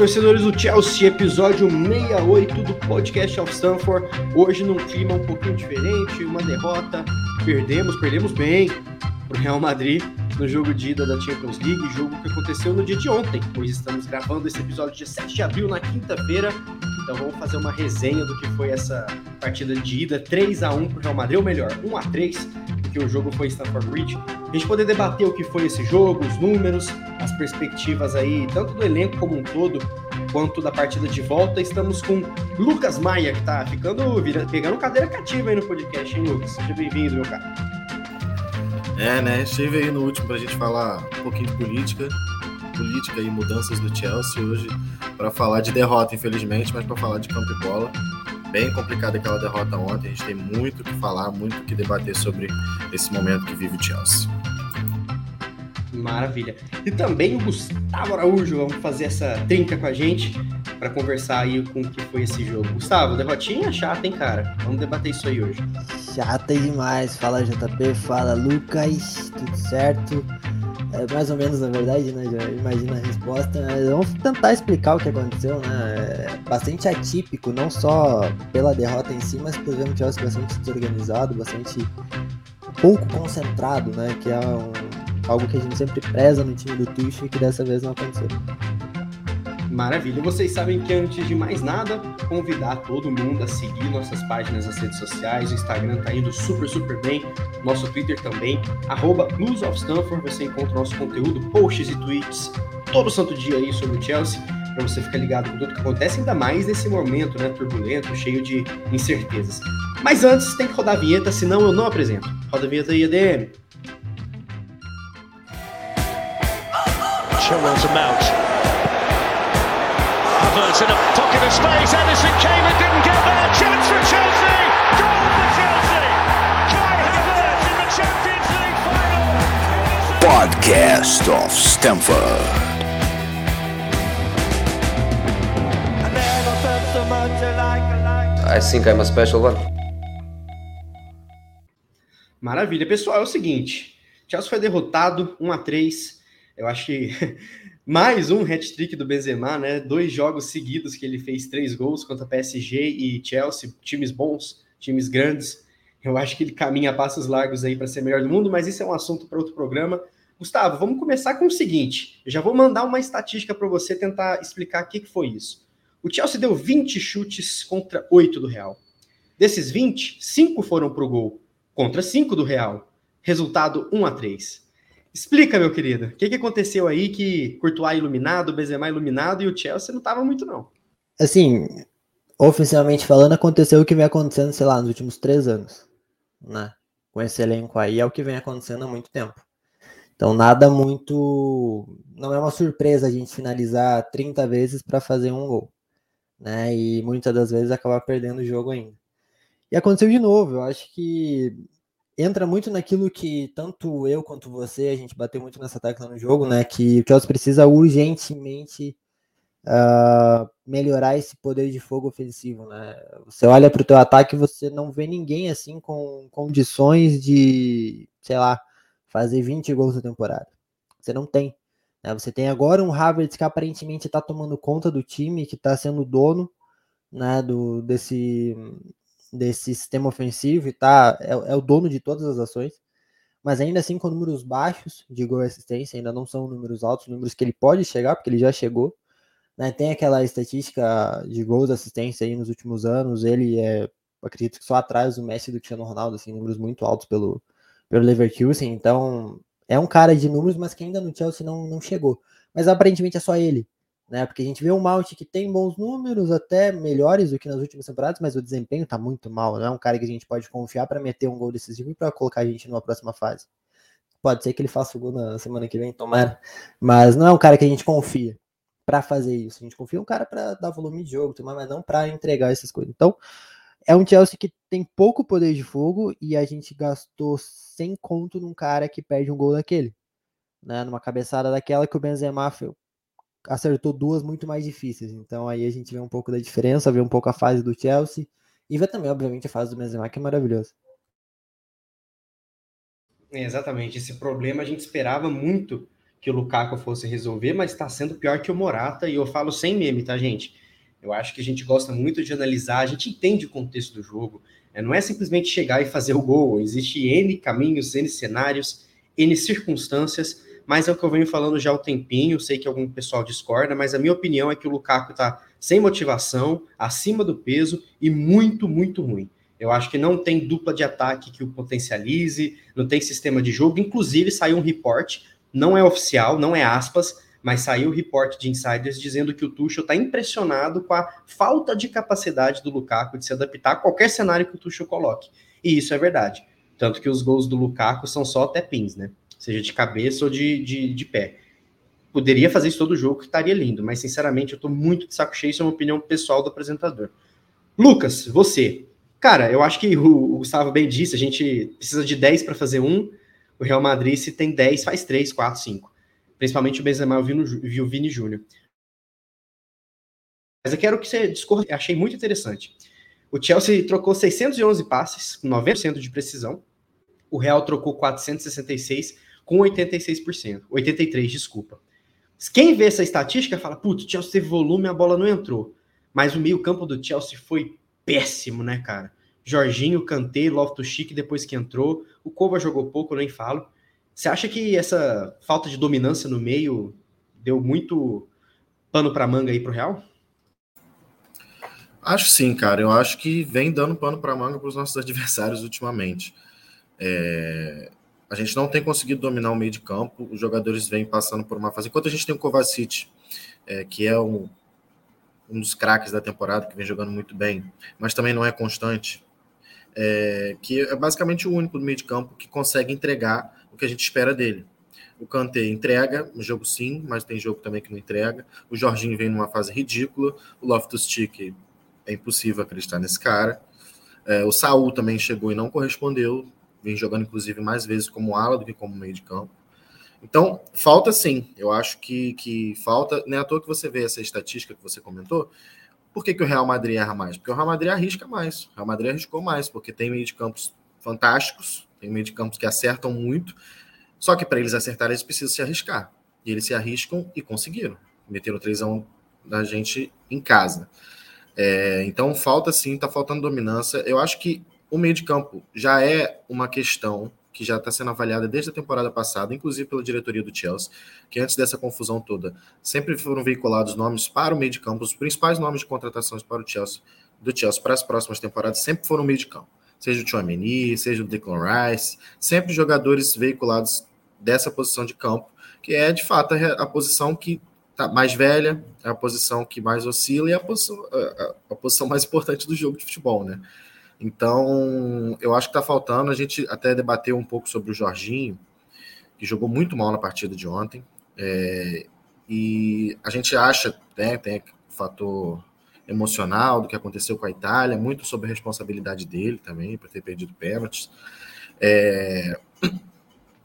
Torcedores do Chelsea, episódio 68 do podcast of Stanford. Hoje num clima um pouquinho diferente, uma derrota. Perdemos, perdemos bem pro Real Madrid no jogo de ida da Champions League, jogo que aconteceu no dia de ontem, pois estamos gravando esse episódio dia 7 de abril, na quinta-feira. Então vamos fazer uma resenha do que foi essa partida de ida 3 a 1 pro Real Madrid, ou melhor, 1 a 3 porque o jogo foi Stanford Bridge. A gente poder debater o que foi esse jogo, os números, as perspectivas aí, tanto do elenco como um todo, quanto da partida de volta. Estamos com Lucas Maia, que tá ficando, virando, pegando cadeira cativa aí no podcast, hein, Lucas? Seja bem-vindo, meu cara. É, né? Estive aí no último para a gente falar um pouquinho de política, política e mudanças do Chelsea. Hoje, para falar de derrota, infelizmente, mas para falar de campo e bola bem complicada aquela derrota ontem. A gente tem muito o que falar, muito o que debater sobre esse momento que vive o Chelsea. Maravilha. E também o Gustavo Araújo, vamos fazer essa trinca com a gente para conversar aí com o que foi esse jogo. Gustavo, derrotinha chata, hein, cara? Vamos debater isso aí hoje. Chata demais. Fala JP, fala Lucas, tudo certo? É mais ou menos, na verdade, né? Já imagina a resposta. Vamos tentar explicar o que aconteceu, né? É bastante atípico, não só pela derrota em si, mas por exemplo, Chelsea bastante desorganizado, bastante pouco concentrado, né? Que é um, algo que a gente sempre preza no time do Tuchel e que dessa vez não aconteceu. Maravilha. Vocês sabem que antes de mais nada, convidar todo mundo a seguir nossas páginas nas redes sociais. O Instagram tá indo super, super bem. Nosso Twitter também. Arroba Blues of Stanford. Você encontra nosso conteúdo, posts e tweets todo santo dia aí sobre o Chelsea. Para você ficar ligado com tudo que acontece, ainda mais nesse momento, né? Turbulento, cheio de incertezas. Mas antes, tem que rodar a vinheta, senão eu não apresento. Roda a vinheta aí, ADM. Chilwell's a mount. Havertz in a pocket of space. Edison came and didn't get there. Chance for Chelsea. Goal for Chelsea. Kai Havertz in the Champions League final. Podcast of Stamford. I think I'm a special one. Maravilha. Pessoal, é o seguinte. Chelsea foi derrotado 1 a 3 Eu acho que mais um hat-trick do Benzema, né? Dois jogos seguidos que ele fez três gols contra PSG e Chelsea, times bons, times grandes. Eu acho que ele caminha passos largos aí para ser melhor do mundo, mas isso é um assunto para outro programa. Gustavo, vamos começar com o seguinte. Eu já vou mandar uma estatística para você tentar explicar o que, que foi isso. O Chelsea deu 20 chutes contra 8 do Real. Desses 20, 5 foram para o gol, contra 5 do Real. Resultado 1 a 3. Explica, meu querido. O que, que aconteceu aí que Courtois iluminado, Benzema iluminado e o Chelsea não tava muito, não? Assim, oficialmente falando, aconteceu o que vem acontecendo, sei lá, nos últimos três anos. Né? Com esse elenco aí, é o que vem acontecendo há muito tempo. Então, nada muito. Não é uma surpresa a gente finalizar 30 vezes para fazer um gol. Né? E muitas das vezes acabar perdendo o jogo ainda. E aconteceu de novo. Eu acho que entra muito naquilo que tanto eu quanto você, a gente bateu muito nessa tecla no jogo, né? Que o Chelsea precisa urgentemente uh, melhorar esse poder de fogo ofensivo, né? Você olha para o teu ataque e você não vê ninguém assim com condições de, sei lá, fazer 20 gols na temporada. Você não tem. Né? Você tem agora um Havertz que aparentemente está tomando conta do time, que está sendo dono né, do, desse, desse sistema ofensivo e tá, é, é, o dono de todas as ações, mas ainda assim com números baixos de gol e assistência, ainda não são números altos, números que ele pode chegar, porque ele já chegou. Né? Tem aquela estatística de gols e assistência aí nos últimos anos, ele é, acredito que só atrás do Messi do Cristiano Ronaldo, assim, números muito altos pelo, pelo Leverkusen, então é um cara de números, mas que ainda no Chelsea não, não chegou. Mas aparentemente é só ele né? Porque a gente vê um Mount que tem bons números, até melhores do que nas últimas temporadas, mas o desempenho tá muito mal, não é um cara que a gente pode confiar para meter um gol decisivo e para colocar a gente numa próxima fase. Pode ser que ele faça o gol na semana que vem, tomara, mas não é um cara que a gente confia para fazer isso. A gente confia um cara para dar volume de jogo, mas não para entregar essas coisas. Então, é um Chelsea que tem pouco poder de fogo e a gente gastou sem conto num cara que perde um gol daquele. Né, numa cabeçada daquela que o Benzema acertou duas muito mais difíceis. Então aí a gente vê um pouco da diferença, vê um pouco a fase do Chelsea e vê também, obviamente, a fase do Benzema, que é maravilhosa. É, exatamente, esse problema a gente esperava muito que o Lukaku fosse resolver, mas está sendo pior que o Morata, e eu falo sem meme, tá, gente? Eu acho que a gente gosta muito de analisar, a gente entende o contexto do jogo, é, não é simplesmente chegar e fazer o gol, existe N caminhos, N cenários, N circunstâncias, mas é o que eu venho falando já há um tempinho, sei que algum pessoal discorda, mas a minha opinião é que o Lukaku tá sem motivação, acima do peso e muito, muito ruim. Eu acho que não tem dupla de ataque que o potencialize, não tem sistema de jogo. Inclusive, saiu um report, não é oficial, não é aspas, mas saiu o report de insiders dizendo que o Tuchel está impressionado com a falta de capacidade do Lukaku de se adaptar a qualquer cenário que o Tuchel coloque. E isso é verdade. Tanto que os gols do Lukaku são só até pins, né? Seja de cabeça ou de, de, de pé. Poderia fazer isso todo jogo, que estaria lindo, mas sinceramente eu tô muito de saco cheio, isso é uma opinião pessoal do apresentador. Lucas, você, Cara, eu acho que o, Gustavo bem disse, a gente precisa de 10 para fazer um. O Real Madrid, se tem 10, faz 3, 4, 5. Principalmente o Benzema e o Vini Júnior. Mas eu quero que você discorra, achei muito interessante. O Chelsea trocou 611 passes, com 90% de precisão. O Real trocou 466, com 86%. 83, desculpa. Quem vê essa estatística fala, putz, Chelsea teve volume, a bola não entrou. Mas o meio-campo do Chelsea foi péssimo, né, cara? Jorginho, Kanté, Loftus-Cheek depois que entrou. O Kova jogou pouco, nem falo. Você acha que essa falta de dominância no meio deu muito pano para manga aí pro Real? Acho sim, cara. Eu acho que vem dando pano para manga para os nossos adversários ultimamente. É... A gente não tem conseguido dominar o meio de campo. Os jogadores vêm passando por uma fase. Enquanto a gente tem o Kovacic, é, que é um um dos craques da temporada, que vem jogando muito bem, mas também não é constante, é, que é basicamente o único do meio de campo que consegue entregar o que a gente espera dele. O Kanté entrega, no jogo sim, mas tem jogo também que não entrega. O Jorginho vem numa fase ridícula. O Loftus-Cheek é impossível acreditar nesse cara. É, o Saul também chegou e não correspondeu. Vem jogando, inclusive, mais vezes como ala do que como meio de campo. Então, falta sim. Eu acho que, que falta. Nem é à toa que você vê essa estatística que você comentou. Por que, que o Real Madrid erra mais? Porque o Real Madrid arrisca mais. O Real Madrid arriscou mais, porque tem meio de campos fantásticos, tem meio de campos que acertam muito. Só que para eles acertarem, eles precisam se arriscar. E eles se arriscam e conseguiram. Meteram trêsão da gente em casa. É, então, falta sim, está faltando dominância. Eu acho que o meio de campo já é uma questão que já está sendo avaliada desde a temporada passada, inclusive pela diretoria do Chelsea, que antes dessa confusão toda sempre foram veiculados nomes para o meio de campo, os principais nomes de contratações para o Chelsea, do Chelsea para as próximas temporadas sempre foram meio de campo, seja o Chouameni, seja o Declan Rice, sempre jogadores veiculados dessa posição de campo, que é de fato a, a posição que tá mais velha, é a posição que mais oscila e é a posição, a, a posição mais importante do jogo de futebol, né? Então, eu acho que está faltando. A gente até debateu um pouco sobre o Jorginho, que jogou muito mal na partida de ontem. É, e a gente acha, né, tem o fator emocional do que aconteceu com a Itália, muito sobre a responsabilidade dele também, por ter perdido pênaltis. É,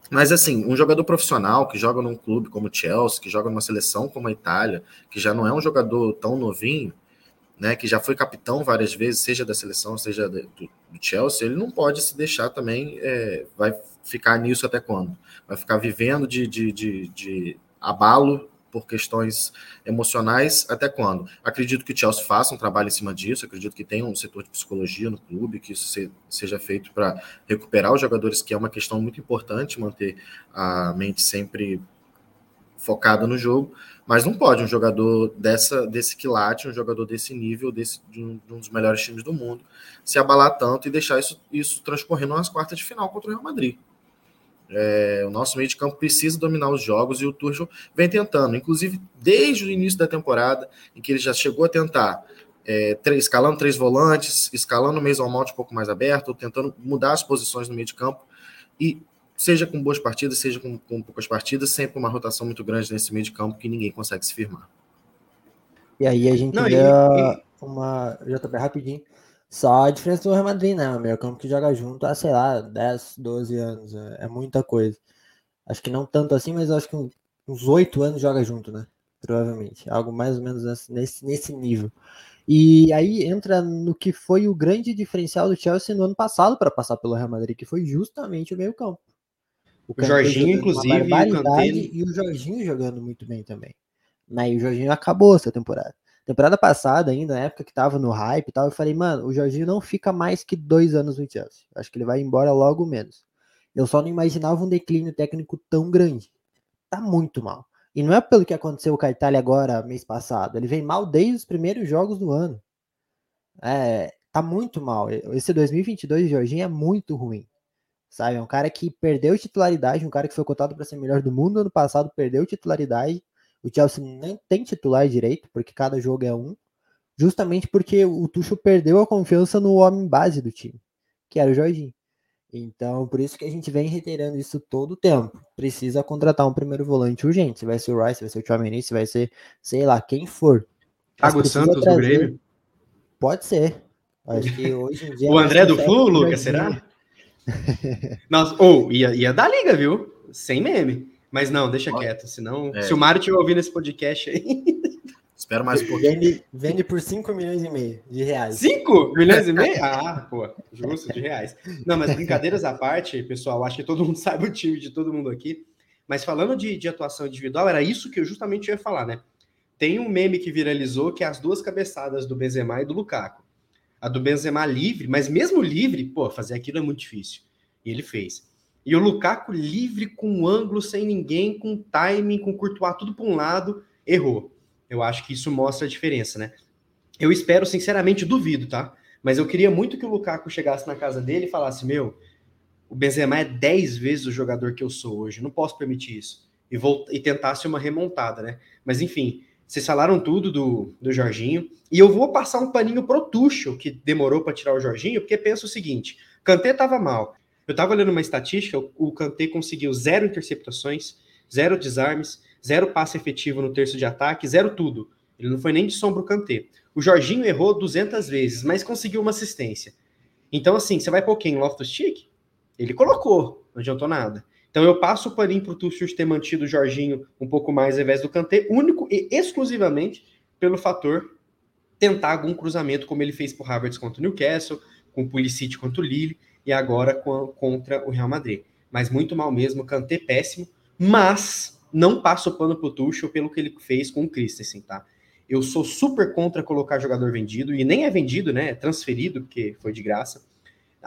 mas, assim, um jogador profissional que joga num clube como o Chelsea, que joga numa seleção como a Itália, que já não é um jogador tão novinho, né, que já foi capitão várias vezes, seja da seleção, seja do, do Chelsea, ele não pode se deixar também, é, vai ficar nisso até quando? Vai ficar vivendo de, de, de, de, abalo por questões emocionais até quando? Acredito que o Chelsea faça um trabalho em cima disso, acredito que tenha um setor de psicologia no clube, que isso se, seja feito para recuperar os jogadores, que é uma questão muito importante, manter a mente sempre focada no jogo, mas não pode um jogador dessa, desse quilate, um jogador desse nível, desse, de um, de um, dos melhores times do mundo, se abalar tanto e deixar isso, isso transcorrendo nas quartas de final contra o Real Madrid. É, o nosso meio de campo precisa dominar os jogos e o Tuchel vem tentando, inclusive desde o início da temporada, em que ele já chegou a tentar é, três, escalando três volantes, escalando o Mason Mount um pouco mais aberto, tentando mudar as posições no meio de campo e seja com boas partidas, seja com, com poucas partidas, sempre uma rotação muito grande nesse meio de campo que ninguém consegue se firmar. E aí a gente Não, vê e, uma. JP rapidinho. Só a diferença do Real Madrid, né? O meio campo que joga junto há, sei lá, 10, 12 anos. É, é muita coisa. Acho que não tanto assim, mas acho que uns 8 anos joga junto, né? Provavelmente. Algo mais ou menos nesse, nesse nível. E aí entra no que foi o grande diferencial do Chelsea no ano passado para passar pelo Real Madrid, que foi justamente o meio campo. O, o Jorginho, inclusive, e o Jorginho jogando muito bem também. Né? E o Jorginho acabou essa temporada. Temporada passada, ainda, na época que tava no hype e tal, eu falei, mano, o Jorginho não fica mais que dois anos no Chelsea. Acho que ele vai embora logo menos. Eu só não imaginava um declínio técnico tão grande. Tá muito mal. E não é pelo que aconteceu com a Itália agora, mês passado. Ele vem mal desde os primeiros jogos do ano. É, tá muito mal. Esse 2022 de Jorginho é muito ruim. Sabe? É um cara que perdeu titularidade, um cara que foi cotado para ser melhor do mundo ano passado, perdeu titularidade o Chelsea nem tem titular direito, porque cada jogo é um, justamente porque o Tuchel perdeu a confiança no homem base do time, que era o Jorginho. Então, por isso que a gente vem reiterando isso todo o tempo. Precisa contratar um primeiro volante urgente. Se vai ser o Rice, se vai ser o Chouameni, se vai ser, sei lá, quem for. Thiago Santos trazer... do Grêmio? Pode ser. Acho que hoje em dia... o André do Flu, Lucas, será? Nossa, ou oh, ia, ia dar liga, viu? Sem meme. Mas não, deixa quieto, senão. É. Se o Mário estiver ouvindo esse podcast aí. Espero mais um pouquinho. Vende, vende por 5 milhões e meio de reais. 5 milhões e meio? Ah, pô, justo, de reais. Não, mas brincadeiras à parte, pessoal, acho que todo mundo sabe o time de todo mundo aqui. Mas falando de, de atuação individual, era isso que eu justamente ia falar, né? Tem um meme que viralizou que é as duas cabeçadas do Benzema e do Lukaku. A do Benzema livre, mas mesmo livre, pô, fazer aquilo é muito difícil. E ele fez. E o Lukaku livre com ângulo, sem ninguém, com timing, com Courtois tudo para um lado, errou. Eu acho que isso mostra a diferença, né? Eu espero, sinceramente, duvido, tá? Mas eu queria muito que o Lukaku chegasse na casa dele e falasse: Meu, o Benzema é 10 vezes o jogador que eu sou hoje, não posso permitir isso. E, e tentasse uma remontada, né? Mas enfim, vocês falaram tudo do, do Jorginho. E eu vou passar um paninho pro Tuchel, que demorou para tirar o Jorginho, porque pensa o seguinte: Kanté tava mal. Eu estava olhando uma estatística, o Kanté conseguiu zero interceptações, zero desarmes, zero passe efetivo no terço de ataque, zero tudo. Ele não foi nem de sombra o Kanté. O Jorginho errou 200 vezes, mas conseguiu uma assistência. Então, assim, você vai pôr quem? Loftus-Cheek? Ele colocou, não adiantou nada. Então eu passo o paninho para o Tuchel ter mantido o Jorginho um pouco mais ao invés do Kanté, único e exclusivamente pelo fator tentar algum cruzamento, como ele fez para o Havertz contra o Newcastle, com o Pulisic contra o Lille, e agora com, contra o Real Madrid. Mas muito mal mesmo, Kanté péssimo, mas não passo o pano pro Tuchel pelo que ele fez com o Christensen, tá? Eu sou super contra colocar jogador vendido, e nem é vendido, né? É transferido, porque foi de graça.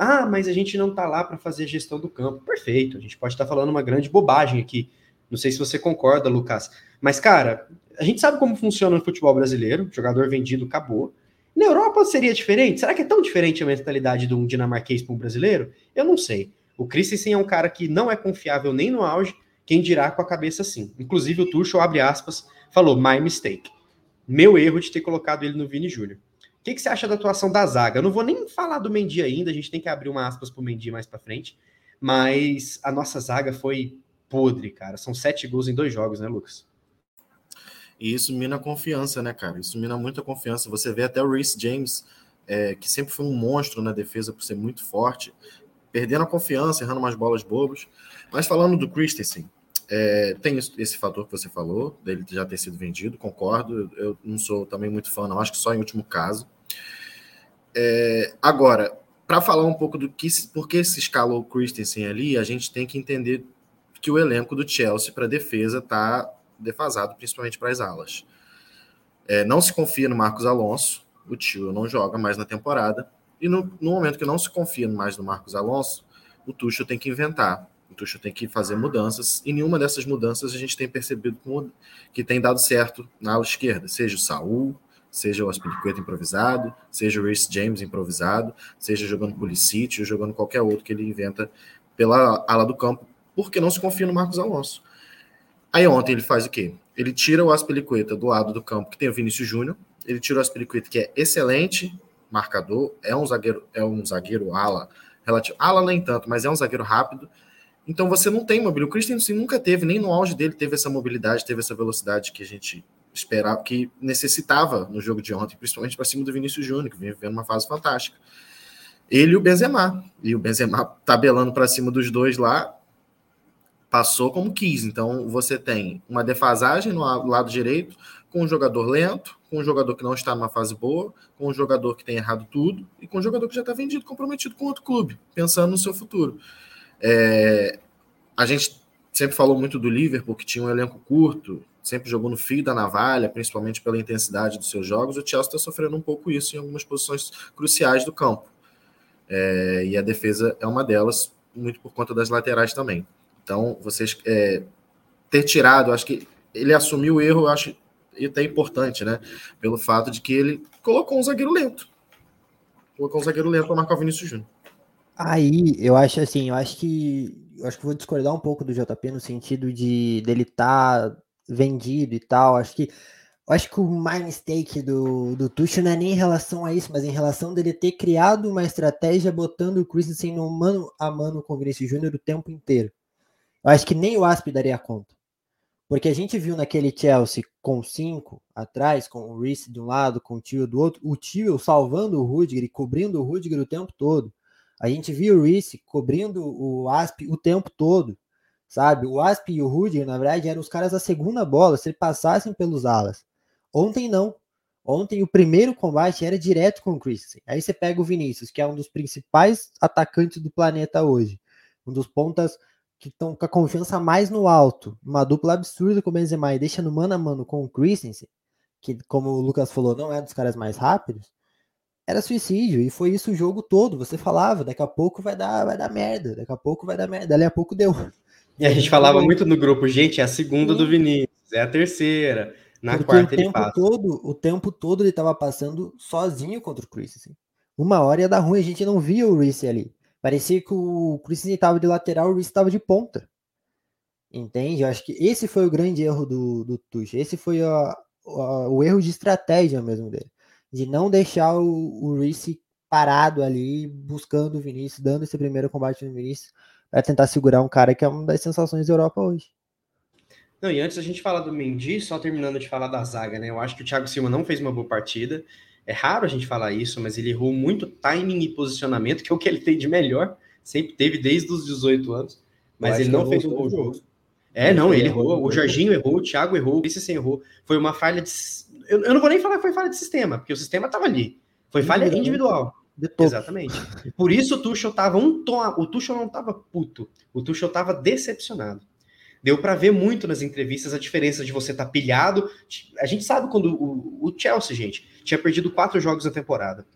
Ah, mas a gente não tá lá para fazer gestão do campo. Perfeito, a gente pode estar tá falando uma grande bobagem aqui. Não sei se você concorda, Lucas. Mas, cara, a gente sabe como funciona no futebol brasileiro. Jogador vendido acabou. Na Europa seria diferente? Será que é tão diferente a mentalidade de um dinamarquês para um brasileiro? Eu não sei. O Christensen é um cara que não é confiável nem no auge, quem dirá com a cabeça assim. Inclusive o Tuchel, abre aspas, falou, my mistake. Meu erro de ter colocado ele no Vini Júnior. Que, que, você acha da atuação da zaga? Eu não vou nem falar do Mendy ainda, a gente tem que abrir uma aspas para o Mendy mais para frente, mas a nossa zaga foi podre, cara. São sete gols em dois jogos, né, Lucas? E isso mina confiança, né, cara? Isso mina muita confiança. Você vê até o Reece James, é, que sempre foi um monstro na defesa por ser muito forte, perdendo a confiança, errando umas bolas bobas. Mas falando do Christensen, é, tem esse fator que você falou, dele já ter sido vendido, concordo. Eu não sou também muito fã, não, acho que só em último caso. É, agora, para falar um pouco do que, por que se escalou o Christensen ali, a gente tem que entender que o elenco do Chelsea para defesa está defasado, principalmente para as alas. É, não se confia no Marcos Alonso, o tio não joga mais na temporada, e no, no, momento que não se confia mais no Marcos Alonso, o Tuchel tem que inventar, o Tuchel tem que fazer mudanças, e nenhuma dessas mudanças a gente tem percebido que tem dado certo na ala esquerda, seja o Saul, seja o Aspilicueta improvisado, seja o Reece James improvisado, seja jogando Pulisic ou jogando qualquer outro que ele inventa pela ala do campo, porque não se confia no Marcos Alonso. Aí ontem ele faz o quê? Ele tira o Aspelicueta do lado do campo que tem o Vinícius Júnior, ele tira o Aspelicueta que é excelente marcador, é um zagueiro, é um zagueiro ala, relativo, ala nem tanto, mas é um zagueiro rápido. Então você não tem mobilidade. O Christensen nunca teve, nem no auge dele teve essa mobilidade, teve essa velocidade que a gente esperava, que necessitava no jogo de ontem, principalmente para cima do Vinícius Júnior, que vem vivendo uma fase fantástica. Ele e o Benzema. E o Benzema tabelando para cima dos dois lá, passou como quis. Então você tem uma defasagem no lado direito, com um jogador lento, com um jogador que não está numa fase boa, com um jogador que tem errado tudo e com um jogador que já está vendido, comprometido com outro clube, pensando no seu futuro. É... a gente sempre falou muito do Liverpool, que tinha um elenco curto, sempre jogou no fio da navalha, principalmente pela intensidade dos seus jogos. O Chelsea está sofrendo um pouco isso em algumas posições cruciais do campo. É, e a defesa é uma delas, muito por conta das laterais também. Então, vocês é, ter tirado, acho que ele assumiu o erro, acho até importante, né? Pelo fato de que ele colocou um zagueiro lento. Colocou um zagueiro lento para marcar o Vinícius Júnior. Aí, eu acho assim, eu acho que eu acho que vou discordar um pouco do JP no sentido de dele estar tá vendido e tal. Acho que acho que o my mistake do, do Tuchel não é nem em relação a isso, mas em relação dele ter criado uma estratégia botando o Christensen no mano a mano com o Vinícius Júnior o tempo inteiro. Eu acho que nem o Asp daria conta. Porque a gente viu naquele Chelsea com cinco atrás, com o Reece de um lado, com o Tio do outro, o Tio salvando o Rudiger e cobrindo o Rudiger o tempo todo. A gente viu o Reece cobrindo o Asp o tempo todo, sabe? O Asp e o Rudiger, na verdade, eram os caras da segunda bola, se passassem pelos alas. Ontem não. Ontem o primeiro combate era direto com o Christensen. Aí você pega o Vinícius, que é um dos principais atacantes do planeta hoje. Um dos pontas que estão com a confiança mais no alto. Uma dupla absurda com o Benzema e deixa no mano a mano com o Christensen, que como o Lucas falou, não é dos caras mais rápidos era suicídio, e foi isso o jogo todo. Você falava, daqui a pouco vai dar, vai dar merda, daqui a pouco vai dar merda, dali a pouco deu. E a gente falava muito no grupo, gente, é a segunda Sim. do Vinícius, é a terceira, na Porque quarta o tempo todo, o tempo todo ele estava passando sozinho contra o Chris. Assim. Uma hora ia dar ruim, a gente não via o Reese ali. Parecia que o Chris estava de lateral, o Reese estava de ponta. Entende? Eu acho que esse foi o grande erro do, do Tuchel. Esse foi a, a, o erro de estratégia mesmo dele de não deixar o, o Reese parado ali, buscando o Vinícius, dando esse primeiro combate no Vinícius, para tentar segurar um cara que é uma das sensações da Europa hoje. Não, e antes a gente falar do Mendy, só terminando de falar da zaga, né? Eu acho que o Thiago Silva não fez uma boa partida. É raro a gente falar isso, mas ele errou muito timing e posicionamento, que é o que ele tem de melhor. Sempre teve desde os 18 anos. Mas ele não fez um bom jogo. É, não, ele errou. O Jorginho errou, o Thiago errou, o Christensen errou. Foi uma falha de eu, eu, não vou nem falar que foi falha de sistema, porque o sistema estava ali. Foi falha individual. Exatamente. Por isso o Tuchel tava um tom. O Tuchel não tava puto. O Tuchel tava decepcionado. Deu para ver muito nas entrevistas a diferença de você estar tá pilhado. A gente sabe quando o, o, Chelsea, gente, tinha perdido quatro jogos na temporada.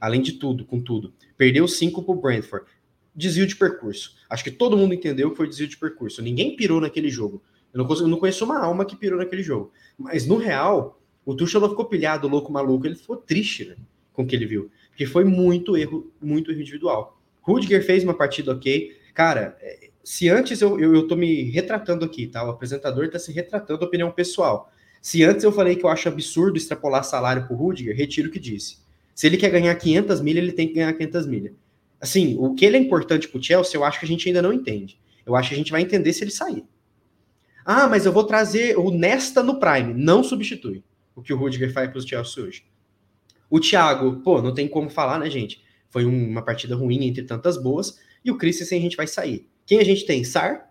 Além de tudo, com tudo. Perdeu cinco pro Brentford. Desvio de percurso. Acho que todo mundo entendeu que foi desvio de percurso. Ninguém pirou naquele jogo. Eu não, consigo, eu não conheço uma alma que pirou naquele jogo. Mas no real, o Tuchel não ficou pilhado, louco, maluco, ele ficou triste né, com o que ele viu. Porque foi muito erro, muito erro individual. Rudiger fez uma partida ok. Cara, é, se antes eu, eu, eu tô me retratando aqui, tá? O apresentador tá se retratando opinião pessoal. Se antes eu falei que eu acho absurdo extrapolar salário pro Rudiger, retiro o que disse. Se ele quer ganhar 500 milhas, ele tem que ganhar 500 milhas. Assim, o que ele é importante pro Chelsea, eu acho que a gente ainda não entende. Eu acho que a gente vai entender se ele sair. Ah, mas eu vou trazer o Nesta no Prime. Não substitui o que o Rudiger faz para Chelsea hoje. O Thiago, pô, não tem como falar, né, gente? Foi uma partida ruim entre tantas boas. E o Christensen a gente vai sair. Quem a gente tem? Sar.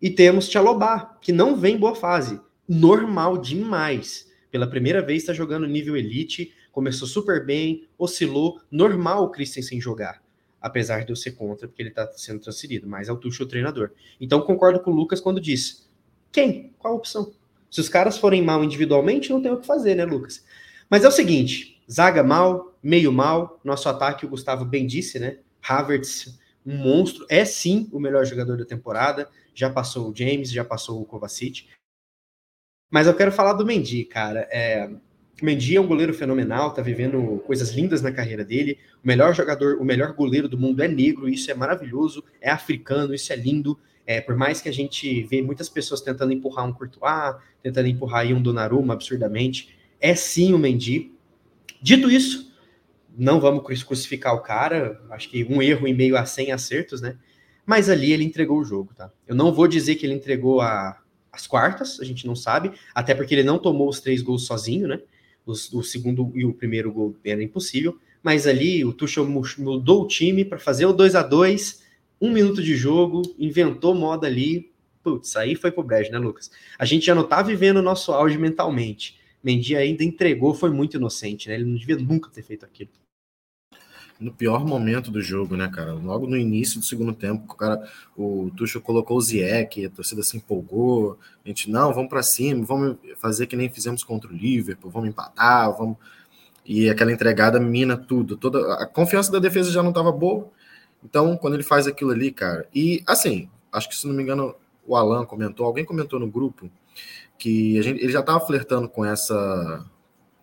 E temos Tchalobá, que não vem boa fase. Normal demais. Pela primeira vez está jogando nível elite. Começou super bem, oscilou. Normal o Christensen jogar. Apesar de eu ser contra, porque ele está sendo transferido. Mas é o Tuchel o treinador. Então concordo com o Lucas quando disse: quem? Qual a opção? Se os caras forem mal individualmente, não tem o que fazer, né, Lucas? Mas é o seguinte: zaga mal, meio mal, nosso ataque, o Gustavo bem disse, né? Havertz, um monstro, é sim o melhor jogador da temporada. Já passou o James, já passou o Kovacic. Mas eu quero falar do Mendy, cara. É, o Mendy é um goleiro fenomenal, tá vivendo coisas lindas na carreira dele. O melhor jogador, o melhor goleiro do mundo é negro, isso é maravilhoso, é africano, isso é lindo. É, por mais que a gente vê muitas pessoas tentando empurrar um Courtois, tentando empurrar aí um Donnarumma absurdamente, é sim o Mendy. Dito isso, não vamos crucificar o cara, acho que um erro em meio a 100 acertos, né? Mas ali ele entregou o jogo, tá? Eu não vou dizer que ele entregou a, as quartas, a gente não sabe, até porque ele não tomou os três gols sozinho, né? Os, o segundo e o primeiro gol era impossível, mas ali o Tuchel mudou o time para fazer o 2 a 2 um minuto de jogo, inventou moda ali. Putz, aí foi pro brejo, né, Lucas? A gente já não tá vivendo o nosso auge mentalmente. Mendy ainda entregou, foi muito inocente, né? Ele não devia nunca ter feito aquilo. no pior momento do jogo, né, cara? Logo no início do segundo tempo, o cara, o Tuchel colocou o Ziyech, a torcida se empolgou. A gente, não, vamos para cima, vamos fazer que nem fizemos contra o Liverpool, vamos empatar, vamos. E aquela entregada mina tudo. Toda a confiança da defesa já não estava boa. Então, quando ele faz aquilo ali, cara, e assim, acho que se não me engano, o Alan comentou, alguém comentou no grupo que a gente, ele já estava flertando com essa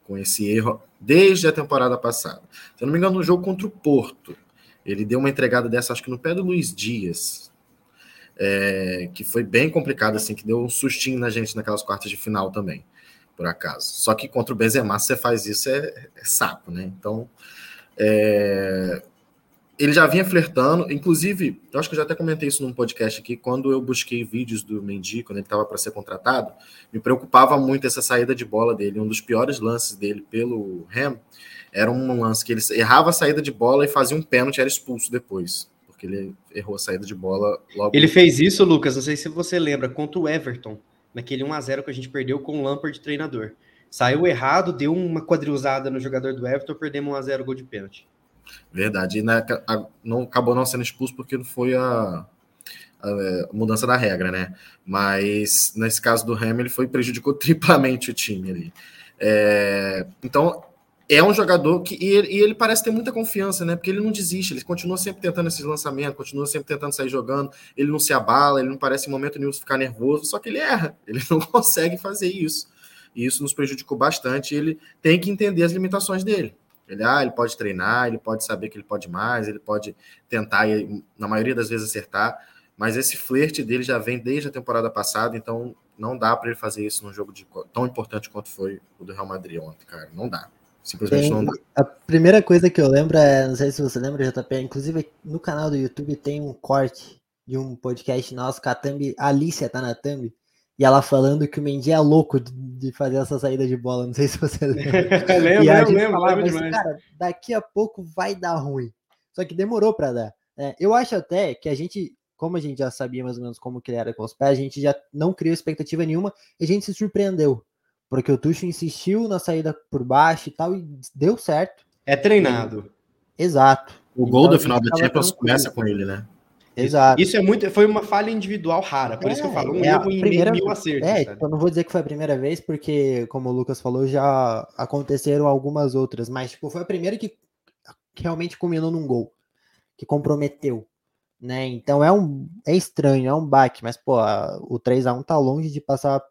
com esse erro desde a temporada passada. Se eu não me engano, no jogo contra o Porto, ele deu uma entregada dessa, acho que no pé do Luiz Dias, é, que foi bem complicado, assim, que deu um sustinho na gente naquelas quartas de final também, por acaso. Só que contra o Benzema, se você faz isso, é, é saco, né? Então, é, ele já vinha flertando, inclusive, eu acho que eu já até comentei isso num podcast aqui, quando eu busquei vídeos do Mendy, quando ele estava para ser contratado, me preocupava muito essa saída de bola dele. Um dos piores lances dele pelo Ham era um lance que ele errava a saída de bola e fazia um pênalti era expulso depois, porque ele errou a saída de bola logo. Ele fez isso, Lucas, não sei se você lembra, contra o Everton, naquele 1 a 0 que a gente perdeu com o Lampard treinador. Saiu errado, deu uma quadrilzada no jogador do Everton, perdemos 1 a 0 gol de pênalti. Verdade. E na, a, não, acabou não sendo expulso porque não foi a, a, mudança da regra, né? Mas nesse caso do Ham, ele foi prejudicou triplamente o time ali. É, então, é um jogador que. E e ele, parece ter muita confiança, né? Porque ele não desiste, ele continua sempre tentando esses lançamentos, continua sempre tentando sair jogando, ele não se abala, ele não parece em momento nenhum ficar nervoso, só que ele erra, ele não consegue fazer isso. E isso nos prejudicou bastante. ele tem que entender as limitações dele. Ele, ah, ele pode treinar, ele pode saber que ele pode mais, ele pode tentar e, na maioria das vezes, acertar. Mas esse flerte dele já vem desde a temporada passada, então não dá para ele fazer isso num jogo de, tão importante quanto foi o do Real Madrid ontem, cara. Não dá. Simplesmente tem, não dá. A primeira coisa que eu lembro é, não sei se você lembra, JP, inclusive no canal do YouTube tem um corte de um podcast nosso com a Thumb, a Alicia tá na Thumb, e ela falando que o Mendy é louco de, de fazer essa saída de bola. Não sei se você lembra. lembro, e a lembro, lembro, falava, lembro demais. Cara, daqui a pouco vai dar ruim. Só que demorou para dar. É, eu acho até que a gente, como a gente já sabia mais ou menos como que ele era com os pés, a gente já não criou expectativa nenhuma e a gente se surpreendeu. Porque o Tucho insistiu na saída por baixo e tal, e deu certo. É treinado. Exato. O gol então, do final da Champions começa com ele, né? Exato. Isso é muito, foi uma falha individual rara, por é, isso que eu falo, um é erro em primeira, mil acertos. É, sabe? eu não vou dizer que foi a primeira vez, porque, como o Lucas falou, já aconteceram algumas outras, mas tipo, foi a primeira que, que realmente culminou num gol, que comprometeu. Né? Então é um é estranho, é um baque, mas pô, a, o 3 a 1 tá longe de passar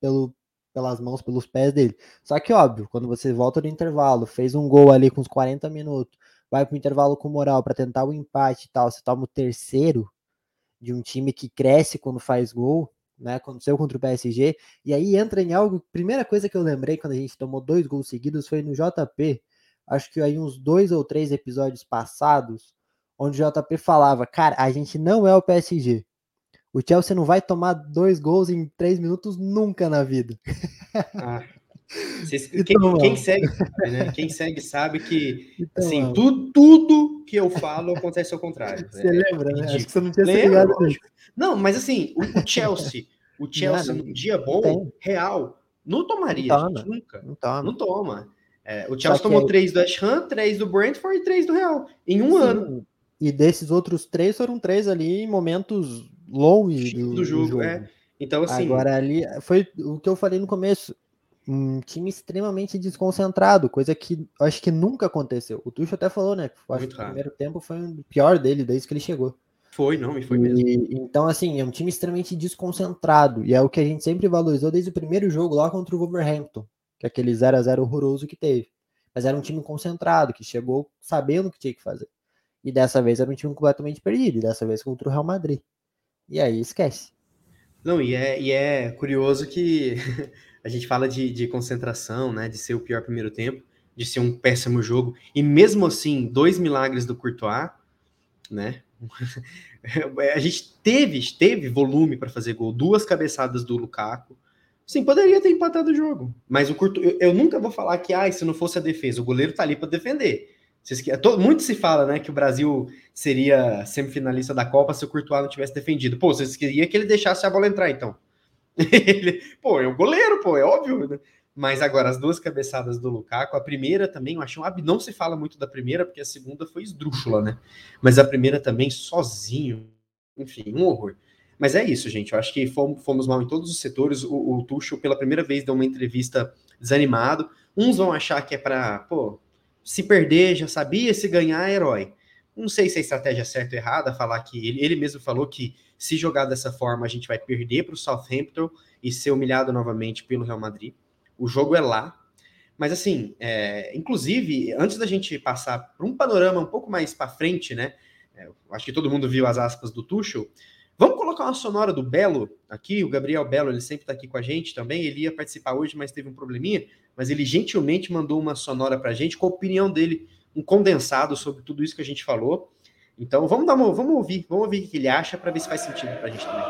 pelo, pelas mãos, pelos pés dele. Só que óbvio, quando você volta do intervalo, fez um gol ali com uns 40 minutos, vai para o intervalo com moral para tentar o empate e tal, você toma o terceiro de um time que cresce quando faz gol, né? Aconteceu contra o PSG, e aí entra em algo. Primeira coisa que eu lembrei quando a gente tomou dois gols seguidos foi no JP. Acho que aí uns dois ou três episódios passados, onde o JP falava, cara, a gente não é o PSG. O Chelsea não vai tomar dois gols em três minutos nunca na vida. Ah. Vocês, então, quem, quem, segue sabe, né? Quem segue sabe que então, assim, tudo, tudo que eu falo acontece ao contrário. Você né? lembra, né? Acho que você não tinha Lembro, Não, mas assim, o, o Chelsea, o Chelsea num dia bom, real, não tomaria, não toma, nunca. Não toma. Não toma. É, o Chelsea tomou três do Ham, três do Brentford e três do Real, em um Sim. ano. E desses outros três foram três ali em momentos longos do, do, jogo, do jogo. É. Então, assim. Agora ali foi o que eu falei no começo um time extremamente desconcentrado, coisa que acho que nunca aconteceu. O Tuchel até falou, né? Acho que o primeiro tempo foi o pior dele desde que ele chegou. Foi, não, e foi mesmo. E, então, assim, é um time extremamente desconcentrado. E é o que a gente sempre valorizou desde o primeiro jogo lá contra o Wolverhampton, que é aquele 0 a 0 horroroso que teve. Mas era um time concentrado, que chegou sabendo o que tinha que fazer. E dessa vez era um time completamente perdido, e dessa vez contra o Real Madrid. E aí esquece. Não, e é, e é curioso que a gente fala de, de concentração, né? De ser o pior primeiro tempo, de ser um péssimo jogo. E mesmo assim, dois milagres do Courtois, né? a gente teve, teve volume para fazer gol, duas cabeçadas do Lukaku. Sim, poderia ter empatado o jogo. Mas o Courtois, eu, eu nunca vou falar que ah, se não fosse a defesa, o goleiro tá ali para defender. Muito se fala, né, que o Brasil seria semifinalista da Copa se o Courtois não tivesse defendido. Pô, vocês queriam que ele deixasse a bola entrar, então. Ele, pô, é o goleiro, pô, é óbvio. Né? Mas agora, as duas cabeçadas do Lukaku, a primeira também, eu um Não se fala muito da primeira, porque a segunda foi esdrúxula, né? Mas a primeira também, sozinho, enfim, um horror. Mas é isso, gente. Eu acho que fomos, fomos mal em todos os setores. O, o Tuchel, pela primeira vez, deu uma entrevista desanimado. Uns vão achar que é para, pô, se perder, já sabia, se ganhar, é herói. Não sei se a estratégia é certa ou errada, falar que ele, ele mesmo falou que se jogar dessa forma, a gente vai perder para o Southampton e ser humilhado novamente pelo Real Madrid. O jogo é lá. Mas assim, é, inclusive, antes da gente passar para um panorama um pouco mais para frente, né? É, acho que todo mundo viu as aspas do Tuchel. Vamos colocar uma sonora do Belo aqui. O Gabriel Belo, ele sempre está aqui com a gente também. Ele ia participar hoje, mas teve um probleminha. Mas ele gentilmente mandou uma sonora para a gente com a opinião dele, um condensado sobre tudo isso que a gente falou. Então vamos dar uma, vamos ouvir, vamos ouvir o que ele acha para ver se faz sentido para a gente também.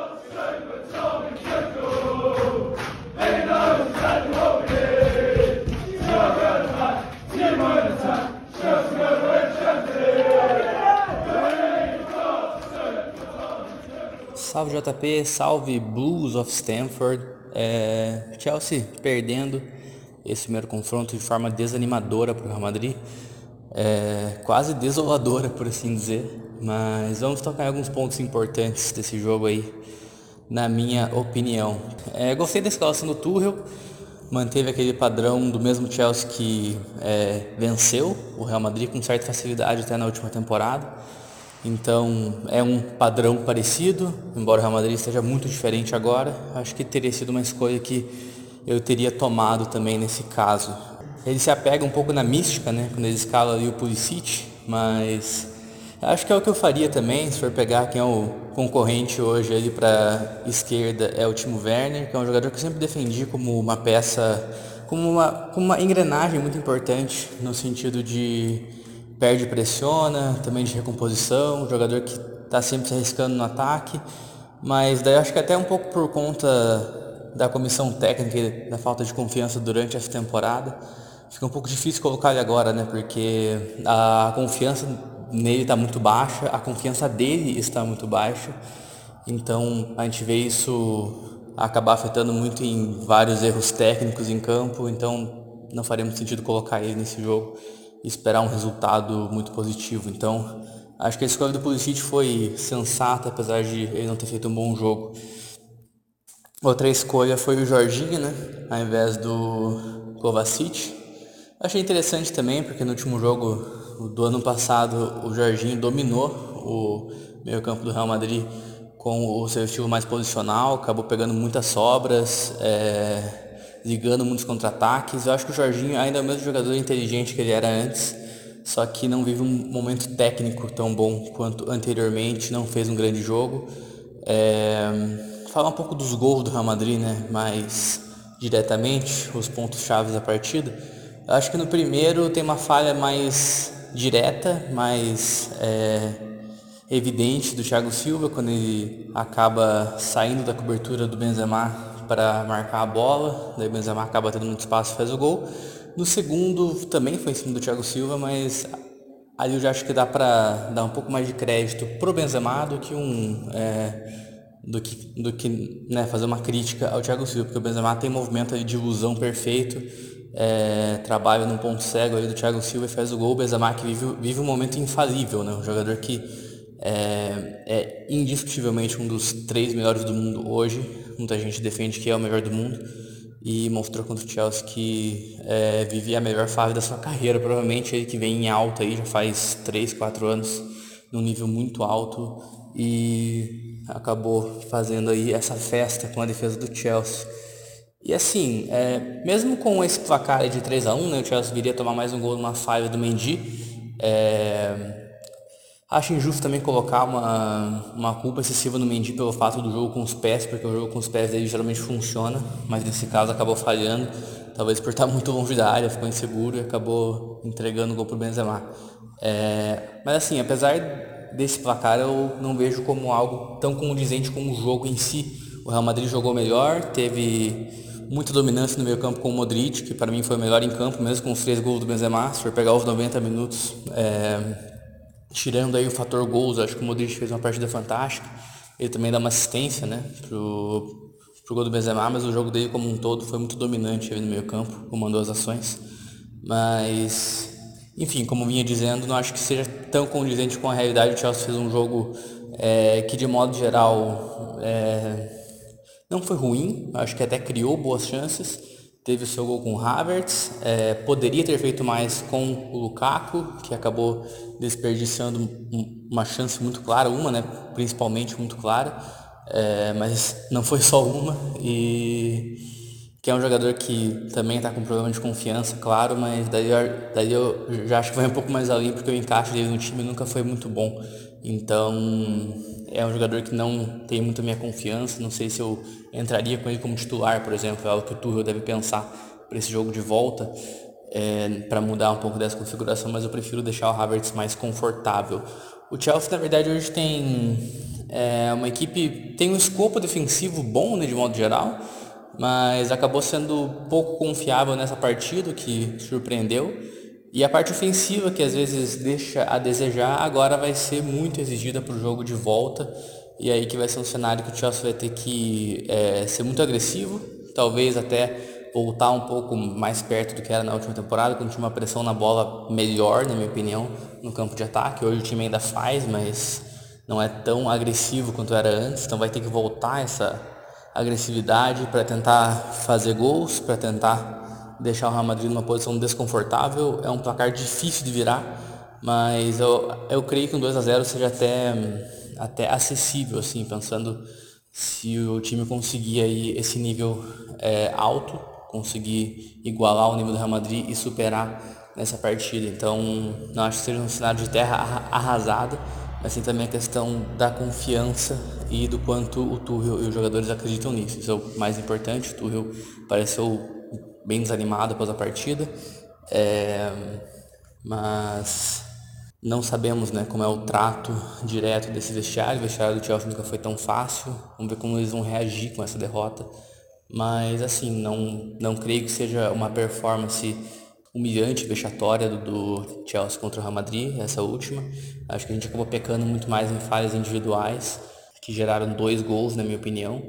Salve JP, salve Blues of Stanford. É, Chelsea perdendo esse primeiro confronto de forma desanimadora para o Real Madrid é, quase desoladora, por assim dizer. Mas vamos tocar em alguns pontos importantes desse jogo aí, na minha opinião. É, gostei da escalação do Tuchel, manteve aquele padrão do mesmo Chelsea que é, venceu o Real Madrid com certa facilidade até na última temporada. Então é um padrão parecido, embora o Real Madrid esteja muito diferente agora. Acho que teria sido uma escolha que eu teria tomado também nesse caso. Ele se apega um pouco na mística, né? Quando ele escala ali o Pulisic, mas acho que é o que eu faria também, se for pegar quem é o concorrente hoje ali para esquerda é o Timo Werner, que é um jogador que eu sempre defendi como uma peça, como uma, como uma engrenagem muito importante no sentido de perde pressiona, também de recomposição, um jogador que está sempre se arriscando no ataque, mas daí acho que até um pouco por conta da comissão técnica e da falta de confiança durante essa temporada, fica um pouco difícil colocar ele agora, né? Porque a confiança nele está muito baixa, a confiança dele está muito baixa. Então a gente vê isso acabar afetando muito em vários erros técnicos em campo. Então não faria muito sentido colocar ele nesse jogo e esperar um resultado muito positivo. Então acho que a escolha do Pulisic foi sensata, apesar de ele não ter feito um bom jogo. Outra escolha foi o Jorginho, né? Ao invés do Kovacic. Achei interessante também, porque no último jogo do ano passado o Jorginho dominou o meio campo do Real Madrid com o seu estilo mais posicional, acabou pegando muitas sobras, é, ligando muitos contra-ataques. Eu acho que o Jorginho ainda é o mesmo jogador inteligente que ele era antes, só que não vive um momento técnico tão bom quanto anteriormente, não fez um grande jogo. É, falar um pouco dos gols do Real Madrid, né? mais diretamente, os pontos chaves da partida. Acho que no primeiro tem uma falha mais direta, mais é, evidente do Thiago Silva, quando ele acaba saindo da cobertura do Benzema para marcar a bola, daí o Benzema acaba tendo muito espaço e faz o gol. No segundo também foi em cima do Thiago Silva, mas ali eu já acho que dá para dar um pouco mais de crédito pro Benzema do que um é, do que, do que né, fazer uma crítica ao Thiago Silva, porque o Benzema tem movimento de ilusão perfeito, é, trabalha num ponto cego ali do Thiago Silva e faz o gol. O Benzema que vive, vive um momento infalível, né? Um jogador que é, é, indiscutivelmente um dos três melhores do mundo hoje. Muita gente defende que é o melhor do mundo e mostrou contra o Chelsea que é, vive a melhor fase da sua carreira. Provavelmente ele que vem em alta aí já faz 3, 4 anos, num nível muito alto e acabou fazendo aí essa festa com a defesa do Chelsea. E assim, é, mesmo com esse placar de 3 a 1 né, o Chelsea viria tomar mais um gol numa falha do Mendy. É, acho injusto também colocar uma, uma culpa excessiva no Mendy pelo fato do jogo com os pés, porque o jogo com os pés dele geralmente funciona, mas nesse caso acabou falhando, talvez por estar muito longe da área, ficou inseguro e acabou entregando o gol para o Benzema. É, mas assim, apesar desse placar, eu não vejo como algo tão condizente com o jogo em si. O Real Madrid jogou melhor, teve muita dominância no meio campo com o Modric, que para mim foi o melhor em campo, mesmo com os três gols do Benzema. Se for pegar os 90 minutos, é, tirando aí o fator gols, acho que o Modric fez uma partida fantástica. Ele também dá uma assistência né, pro, gol do Benzema, mas o jogo dele como um todo foi muito dominante no meio campo, comandou as ações. Mas, enfim, como vinha dizendo, não acho que seja tão condizente com a realidade. O Chelsea fez um jogo é, que, de modo geral, é, não foi ruim, acho que até criou boas chances. Teve o seu gol com o Havertz, é, poderia ter feito mais com o Lukaku, que acabou desperdiçando uma chance muito clara, uma, né, principalmente muito clara, é, mas não foi só uma. E que é um jogador que também está com problema de confiança, claro, mas daí, daí eu já acho que vai um pouco mais além, porque o encaixe dele no time nunca foi muito bom. Então, é um jogador que não tem muita minha confiança, não sei se eu entraria com ele como titular, por exemplo, é algo que o Tuchel deve pensar para esse jogo de volta, é, para mudar um pouco dessa configuração, mas eu prefiro deixar o Havertz mais confortável. O Chelsea, na verdade, hoje tem é, uma equipe, tem um escopo defensivo bom, né, de modo geral, mas acabou sendo pouco confiável nessa partida, que surpreendeu. E a parte ofensiva, que às vezes deixa a desejar, agora vai ser muito exigida para o jogo de volta. E aí que vai ser um cenário que o Chelsea vai ter que é, ser muito agressivo, talvez até voltar um pouco mais perto do que era na última temporada, quando tinha uma pressão na bola melhor, na minha opinião, no campo de ataque. Hoje o time ainda faz, mas não é tão agressivo quanto era antes, então vai ter que voltar essa agressividade para tentar fazer gols, para tentar deixar o Real Madrid numa posição desconfortável. É um placar difícil de virar, mas eu, eu creio que um 2 a 0 seja até, até acessível, assim, pensando se o time conseguir aí esse nível é, alto, conseguir igualar o nível do Real Madrid e superar nessa partida. Então, não acho que seja um cenário de terra arrasada, mas sim também a questão da confiança e do quanto o Tuchel e os jogadores acreditam nisso. Isso é o mais importante. O Tuchel pareceu bem desanimado após a partida, é, mas não sabemos né, como é o trato direto desse vestiário. O vestiário do Chelsea nunca foi tão fácil. Vamos ver como eles vão reagir com essa derrota. Mas assim, não, não creio que seja uma performance humilhante, vexatória do, do, Chelsea contra o Real Madrid, essa última. Acho que a gente acabou pecando muito mais em falhas individuais, que geraram dois gols, na minha opinião.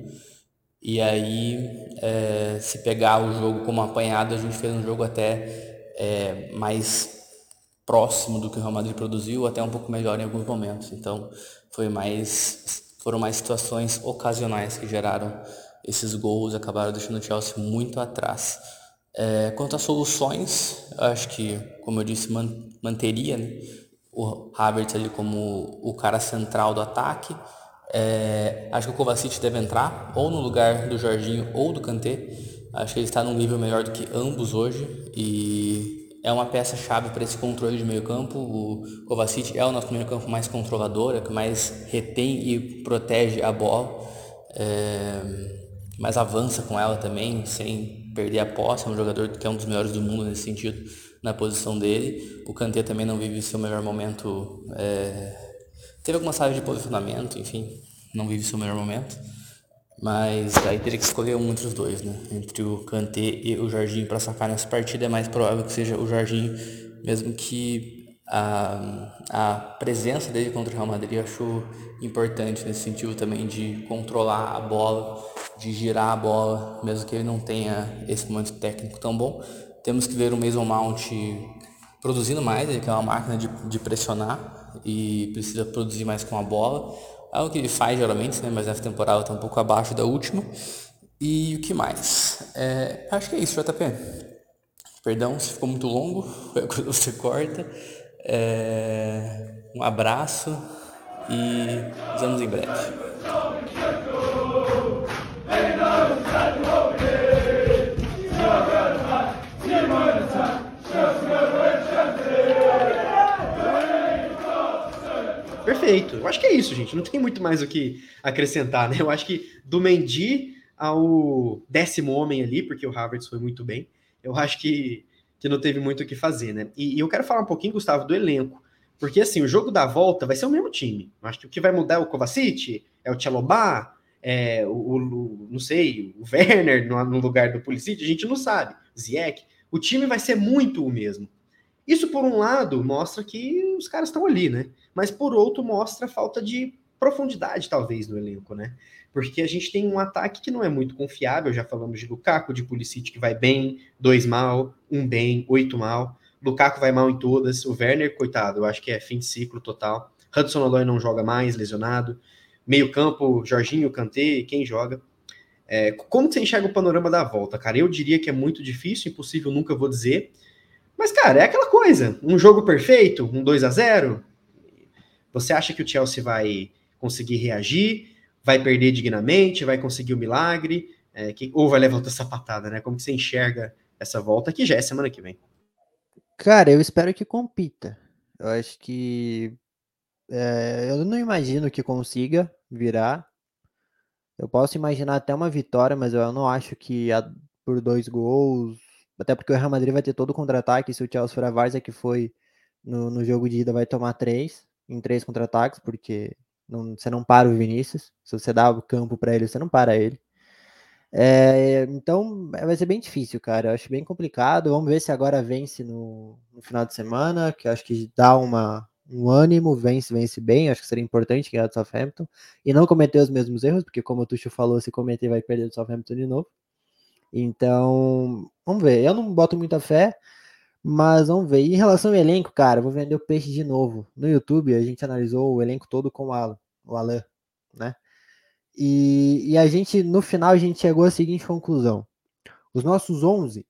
E aí, é, se pegar o jogo como apanhado, a gente fez um jogo até é, mais próximo do que o Real Madrid produziu, até um pouco melhor em alguns momentos. Então, foi mais, foram mais situações ocasionais que geraram esses gols, acabaram deixando o Chelsea muito atrás. É, quanto às soluções, acho que, como eu disse, man, manteria né, o Havertz ali como o cara central do ataque. É, acho que o Kovacic deve entrar ou no lugar do Jorginho ou do Kanté. Acho que ele está num nível melhor do que ambos hoje e é uma peça-chave para esse controle de meio campo. O Kovacic é o nosso meio campo mais controlador, é que mais retém e protege a bola, é, mas avança com ela também, sem perder a posse, é um jogador que é um dos melhores do mundo nesse sentido, na posição dele. O Kanté também não vive seu melhor momento. É... Teve algumas falhas de posicionamento, enfim, não vive seu melhor momento. Mas aí teria que escolher um entre os dois, né? Entre o Kanté e o Jorginho para sacar nessa partida é mais provável que seja o Jorginho, mesmo que a, a presença dele contra o Real Madrid eu acho importante nesse sentido também de controlar a bola de girar a bola, mesmo que ele não tenha esse momento técnico tão bom. Temos que ver o Mason Mount produzindo mais, ele que é uma máquina de, de pressionar e precisa produzir mais com a bola. É o que ele faz geralmente, né? mas nessa temporada está um pouco abaixo da última. E o que mais? É, acho que é isso, JP. Perdão se ficou muito longo, você corta. É, um abraço e nos vemos em breve. Perfeito. Eu acho que é isso, gente. Não tem muito mais o que acrescentar, né? Eu acho que do Mendy ao décimo homem ali, porque o Havertz foi muito bem, eu acho que, que não teve muito o que fazer, né? E, e eu quero falar um pouquinho, Gustavo, do elenco. Porque, assim, o jogo da volta vai ser o mesmo time. Eu acho que o que vai mudar é o Kovacic, é o Tchalobá, é o, o, não sei, o Werner no, no lugar do Pulisic, a gente não sabe. Zieck. O time vai ser muito o mesmo. Isso, por um lado, mostra que os caras estão ali, né? Mas, por outro, mostra a falta de profundidade, talvez, no elenco, né? porque a gente tem um ataque que não é muito confiável, já falamos de Lukaku, de Pulisic que vai bem, dois mal, um bem, oito mal, Lukaku vai mal em todas, o Werner, coitado, eu acho que é fim de ciclo total, Hudson Odoi não joga mais, lesionado, meio campo, Jorginho, Kanté, quem joga? É, como você enxerga o panorama da volta, cara? Eu diria que é muito difícil, impossível, nunca vou dizer, mas, cara, é aquela coisa, um jogo perfeito, um 2 a 0 você acha que o Chelsea vai conseguir reagir? vai perder dignamente, vai conseguir o milagre, é, que, ou vai levar outra sapatada, né? Como que você enxerga essa volta que já é semana que vem? Cara, eu espero que compita. Eu acho que é, eu não imagino que consiga virar. Eu posso imaginar até uma vitória, mas eu não acho que a, por dois gols. Até porque o Real Madrid vai ter todo o contra-ataque. Se o Chelsea for a que foi no, no jogo de ida, vai tomar três em três contra-ataques, porque não, você não para o Vinícius. Se você dá o campo para ele, você não para ele. É, então vai ser bem difícil, cara. Eu acho bem complicado. Vamos ver se agora vence no, no final de semana, que acho que dá uma, um ânimo, vence, vence bem. Acho que seria importante ganhar do Southampton e não cometer os mesmos erros, porque como o Tuchel falou, se cometer vai perder do Southampton de novo. Então, vamos ver. Eu não boto muita fé, mas vamos ver. E em relação ao elenco, cara, vou vender o peixe de novo. No YouTube, a gente analisou o elenco todo com o Alan, o Alan né? E, e a gente, no final, a gente chegou à seguinte conclusão: os nossos 11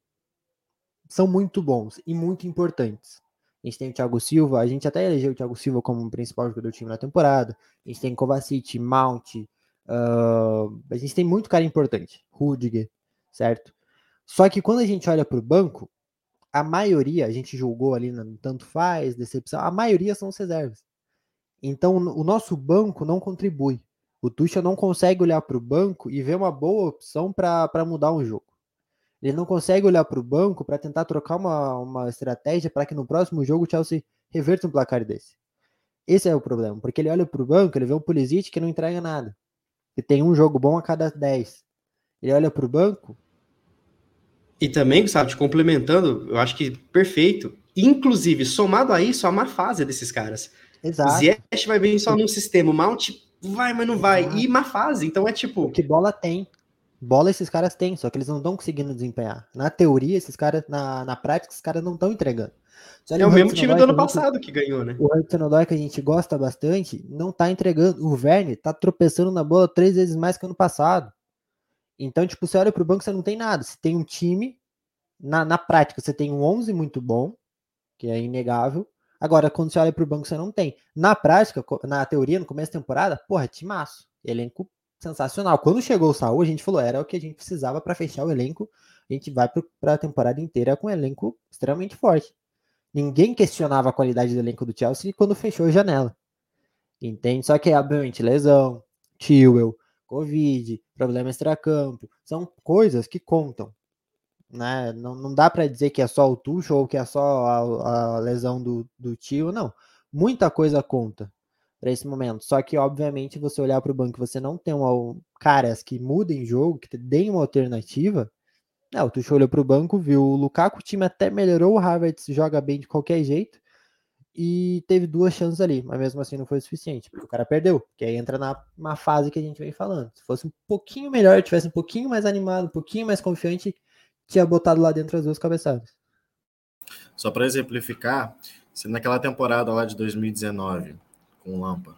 são muito bons e muito importantes. A gente tem o Thiago Silva, a gente até elegeu o Thiago Silva como o principal jogador do time na temporada. A gente tem Kovacic, Mount, uh, a gente tem muito cara importante, Rudiger, certo? Só que quando a gente olha para o banco, a maioria, a gente julgou ali no tanto faz, decepção, a maioria são reservas. Então o nosso banco não contribui. O Tuchel não consegue olhar para o banco e ver uma boa opção para mudar um jogo. Ele não consegue olhar para o banco para tentar trocar uma, uma estratégia para que no próximo jogo o Chelsea reverta um placar desse. Esse é o problema, porque ele olha para o banco, ele vê um Pulisic que não entrega nada, que tem um jogo bom a cada 10. Ele olha para o banco, e também, sabe, te complementando, eu acho que perfeito. Inclusive, somado a isso, a má fase desses caras. Exato. Ziyech vai vir só num sistema, o Mount vai, mas não vai. Exato. E má fase, então é tipo... Que bola tem. Bola esses caras têm, só que eles não estão conseguindo desempenhar. Na teoria, esses caras, na, na prática, esses caras não estão entregando. é o, mesmo time do ano passado que ganhou, né? O Hudson que a gente gosta bastante, não tá entregando. O Verne tá tropeçando na bola três vezes mais que ano passado. Então, tipo, você olha pro banco, você não tem nada. Você tem um time, na, na prática, você tem um 11 muito bom, que é inegável. Agora, quando você olha pro banco, você não tem. Na prática, na teoria, no começo da temporada, porra, timaço. Elenco sensacional. Quando chegou o Saúl, a gente falou, era o que a gente precisava para fechar o elenco. A gente vai para a temporada inteira com um elenco extremamente forte. Ninguém questionava a qualidade do elenco do Chelsea quando fechou a janela. Entende? Só que, obviamente, lesão, Tewell, Covid, problema extracampo, são coisas que contam. Né? Não, não dá para dizer que é só o Tuchel ou que é só a, a lesão do, do tio, não. Muita coisa conta para esse momento. Só que, obviamente, você olhar para o banco você não tem uma, caras que mudem jogo, que deem uma alternativa. Não, né? o Tuchel olhou para o banco, viu o Lukaku, o time até melhorou, o Havertz joga bem de qualquer jeito e teve duas chances ali, mas mesmo assim não foi o suficiente, porque o cara perdeu, que aí entra na uma fase que a gente vem falando. Se fosse um pouquinho melhor, tivesse um pouquinho mais animado, um pouquinho mais confiante, tinha botado lá dentro as duas cabeçadas. Só para exemplificar, se naquela temporada lá de 2019, com o Lampa,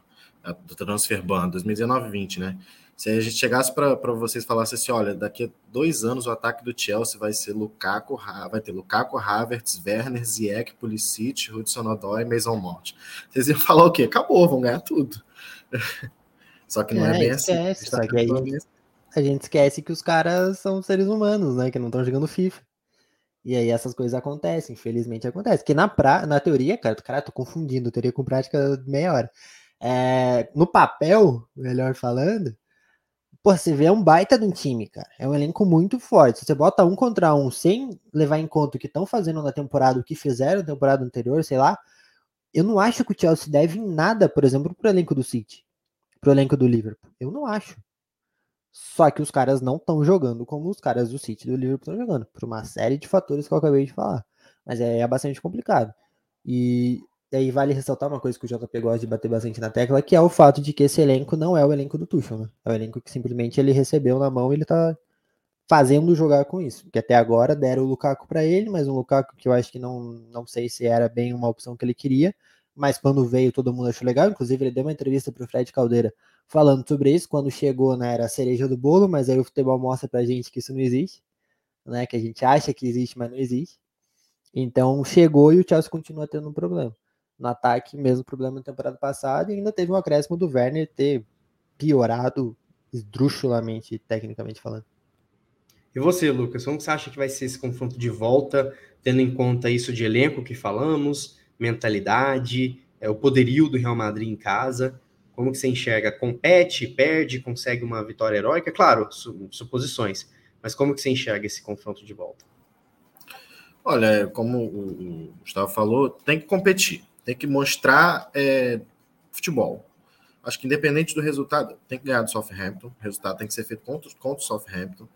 do Transfer Ban, 2019-20, né? Se a gente chegasse para vocês e falasse assim, olha, daqui a dois anos o ataque do Chelsea vai ser Lukaku, vai ter Lukaku, Havertz, Werner, Ziyech, Pulisic, Hudson Odoi e Mason Mount. Vocês iam falar o quê? Acabou, vão ganhar tudo. Só que não é, é bem assim. esquece, assim. Só que aí a gente esquece que os caras são seres humanos, né? Que não estão jogando FIFA. E aí essas coisas acontecem, infelizmente acontece. Que na, pra, na teoria, cara, cara, tô confundindo teoria com prática meia hora. É, no papel, melhor falando, pô, você vê é um baita de um time, cara. É um elenco muito forte. Se você bota um contra um sem levar em conta o que estão fazendo na temporada, o que fizeram na temporada anterior, sei lá, eu não acho que o Chelsea deve em nada, por exemplo, pro elenco do City, pro elenco do Liverpool. Eu não acho. Só que os caras não estão jogando como os caras do City do Liverpool estão jogando, por uma série de fatores que eu acabei de falar. Mas é, é bastante complicado. E aí vale ressaltar uma coisa que o JP gosta de bater bastante na tecla, que é o fato de que esse elenco não é o elenco do Tuchel, né? É o elenco que simplesmente ele recebeu na mão e ele tá fazendo jogar com isso. Que até agora deram o Lukaku para ele, mas um Lukaku que eu acho que não, não sei se era bem uma opção que ele queria, mas quando veio todo mundo achou legal, inclusive ele deu uma entrevista para o Fred Caldeira falando sobre isso, quando chegou né, era a cereja do bolo, mas aí o futebol mostra pra gente que isso não existe, né, que a gente acha que existe, mas não existe. Então chegou e o Chelsea continua tendo um problema. No ataque, mesmo problema na temporada passada, e ainda teve um acréscimo do Werner ter piorado esdrúxulamente, tecnicamente falando. E você, Lucas, como você acha que vai ser esse confronto de volta, tendo em conta isso de elenco que falamos, mentalidade, é, o poderio do Real Madrid em casa? Como que você enxerga? Compete, perde, consegue uma vitória heróica? Claro, suposições, mas como que você enxerga esse confronto de volta? Olha, como o Gustavo falou, tem que competir, tem que mostrar é, futebol. Acho que independente do resultado, tem que ganhar do Southampton. O resultado tem que ser feito contra, contra o Southampton.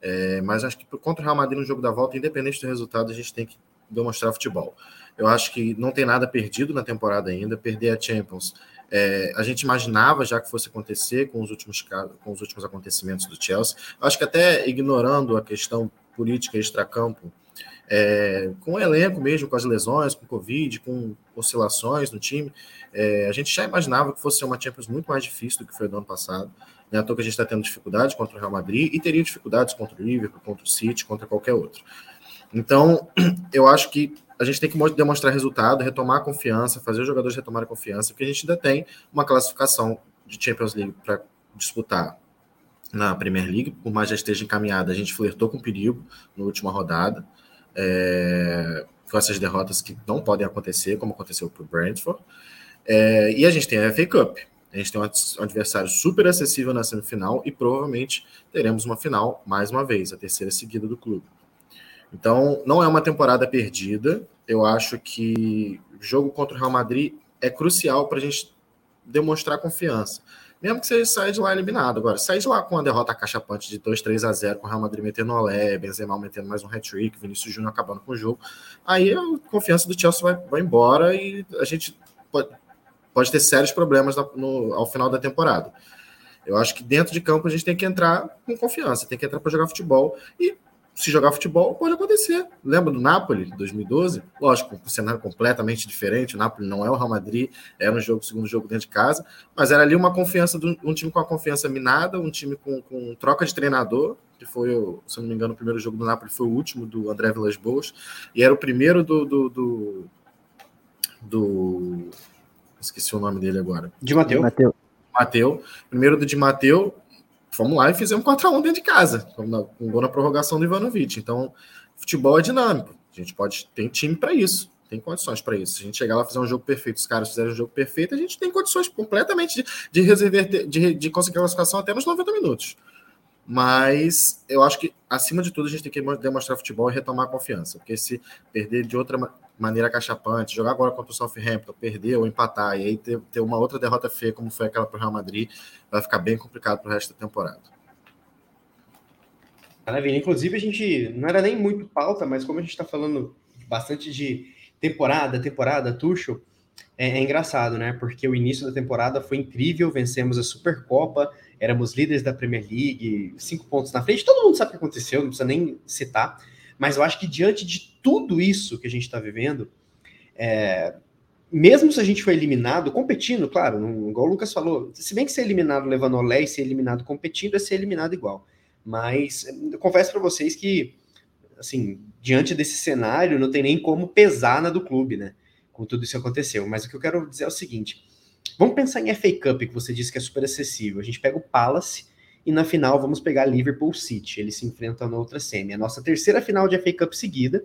É, mas acho que contra o Real Madrid no jogo da volta, independente do resultado, a gente tem que demonstrar futebol. Eu acho que não tem nada perdido na temporada ainda. Perder a Champions, é, a gente imaginava já que fosse acontecer com os últimos com os últimos acontecimentos do Chelsea. Acho que até ignorando a questão política extracampo, é, com o elenco mesmo, com as lesões, com o Covid, com oscilações no time, é, a gente já imaginava que fosse ser uma Champions muito mais difícil do que foi do ano passado. Né? À toa que a gente está tendo dificuldade contra o Real Madrid e teria dificuldades contra o Liverpool, contra o City, contra qualquer outro. Então, eu acho que a gente tem que demonstrar resultado, retomar a confiança, fazer os jogadores retomarem a confiança, porque a gente ainda tem uma classificação de Champions League para disputar na Premier League, por mais já esteja encaminhada, a gente flertou com perigo na última rodada, é, com essas derrotas que não podem acontecer, como aconteceu para o Brentford, é, e a gente tem a FA Cup, a gente tem um adversário super acessível na semifinal e provavelmente teremos uma final mais uma vez, a terceira seguida do clube. Então, não é uma temporada perdida. Eu acho que o jogo contra o Real Madrid é crucial para a gente demonstrar confiança. Mesmo que você saia de lá eliminado. Agora, sair de lá com uma derrota cachapante de 2, 3 a 0, com o Real Madrid metendo Olé, Benzema metendo mais um hat-trick, Vinícius Júnior acabando com o jogo, aí a confiança do Chelsea vai, vai embora e a gente pode, pode ter sérios problemas no, ao final da temporada. Eu acho que dentro de campo a gente tem que entrar com confiança, tem que entrar para jogar futebol e se jogar futebol, pode acontecer. Lembra do Napoli, 2012? Lógico, um cenário completamente diferente. O Napoli não é o Real Madrid, era um jogo, segundo jogo dentro de casa, mas era ali uma confiança, de um time com a confiança minada, um time com, com troca de treinador, que foi, se não me engano, o primeiro jogo do Napoli foi o último do André Vilas Boas, e era o primeiro do, do, do, do esqueci o nome dele agora. De Mateu. Mateu. Primeiro do de Mateu, fomos lá e fizemos 4x1 dentro de casa, com um gol na prorrogação do Ivanovic. Então, futebol é dinâmico. A gente pode tem time para isso, tem condições para isso. Se a gente chegar lá fizer um jogo perfeito, os caras fizerem um jogo perfeito, a gente tem condições completamente de, de reverter, de, de conseguir a classificação até nos 90 minutos. Mas eu acho que, acima de tudo, a gente tem que demonstrar futebol e retomar a confiança. Porque se perder de outra maneira cachapante, jogar agora contra o Southampton, perder ou empatar, e aí ter, ter uma outra derrota feia, como foi aquela para o Real Madrid, vai ficar bem complicado para o resto da temporada. Maravilha. Inclusive, a gente não era nem muito pauta, mas como a gente está falando bastante de temporada, temporada, Tuchel, é, é, engraçado, né? Porque o início da temporada foi incrível, vencemos a Supercopa, éramos líderes da Premier League, cinco pontos na frente, todo mundo sabe o que aconteceu, não precisa nem citar. Mas eu acho que diante de tudo isso que a gente está vivendo, é, mesmo se a gente for eliminado, competindo, claro, não, igual o Lucas falou, se bem que ser eliminado levando olé e ser eliminado competindo, é ser eliminado igual. Mas eu confesso para vocês que, assim, diante desse cenário, não tem nem como pesar na do clube, né? Com tudo isso que aconteceu. Mas o que eu quero dizer é o seguinte: vamos pensar em FA Cup, que você disse que é super acessível. A gente pega o Palace e na final vamos pegar Liverpool City. Eles se enfrentam na outra semi. A nossa terceira final de FA Cup seguida,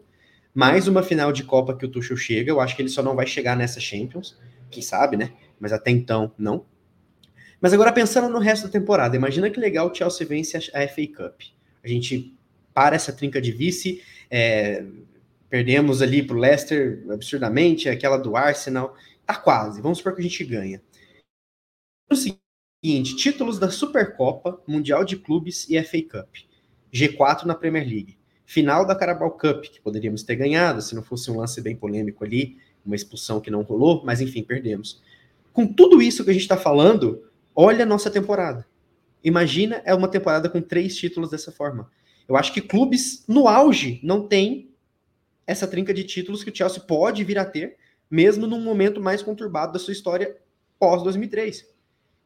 mais uma final de Copa que o Tuchel chega. Eu acho que ele só não vai chegar nessa Champions, quem sabe, né? Mas até então, não. Mas agora pensando no resto da temporada, imagina que legal o Chelsea vence a FA Cup. A gente para essa trinca de vice, é, perdemos ali para o Leicester absurdamente, aquela do Arsenal, tá quase. Vamos supor que a gente ganha. O seguinte: títulos da Supercopa, Mundial de Clubes e FA Cup. G4 na Premier League. Final da Carabao Cup, que poderíamos ter ganhado se não fosse um lance bem polêmico ali, uma expulsão que não rolou, mas enfim, perdemos. Com tudo isso que a gente está falando, olha a nossa temporada. Imagina é uma temporada com três títulos dessa forma. Eu acho que clubes no auge não têm essa trinca de títulos que o Chelsea pode vir a ter, mesmo num momento mais conturbado da sua história pós 2003,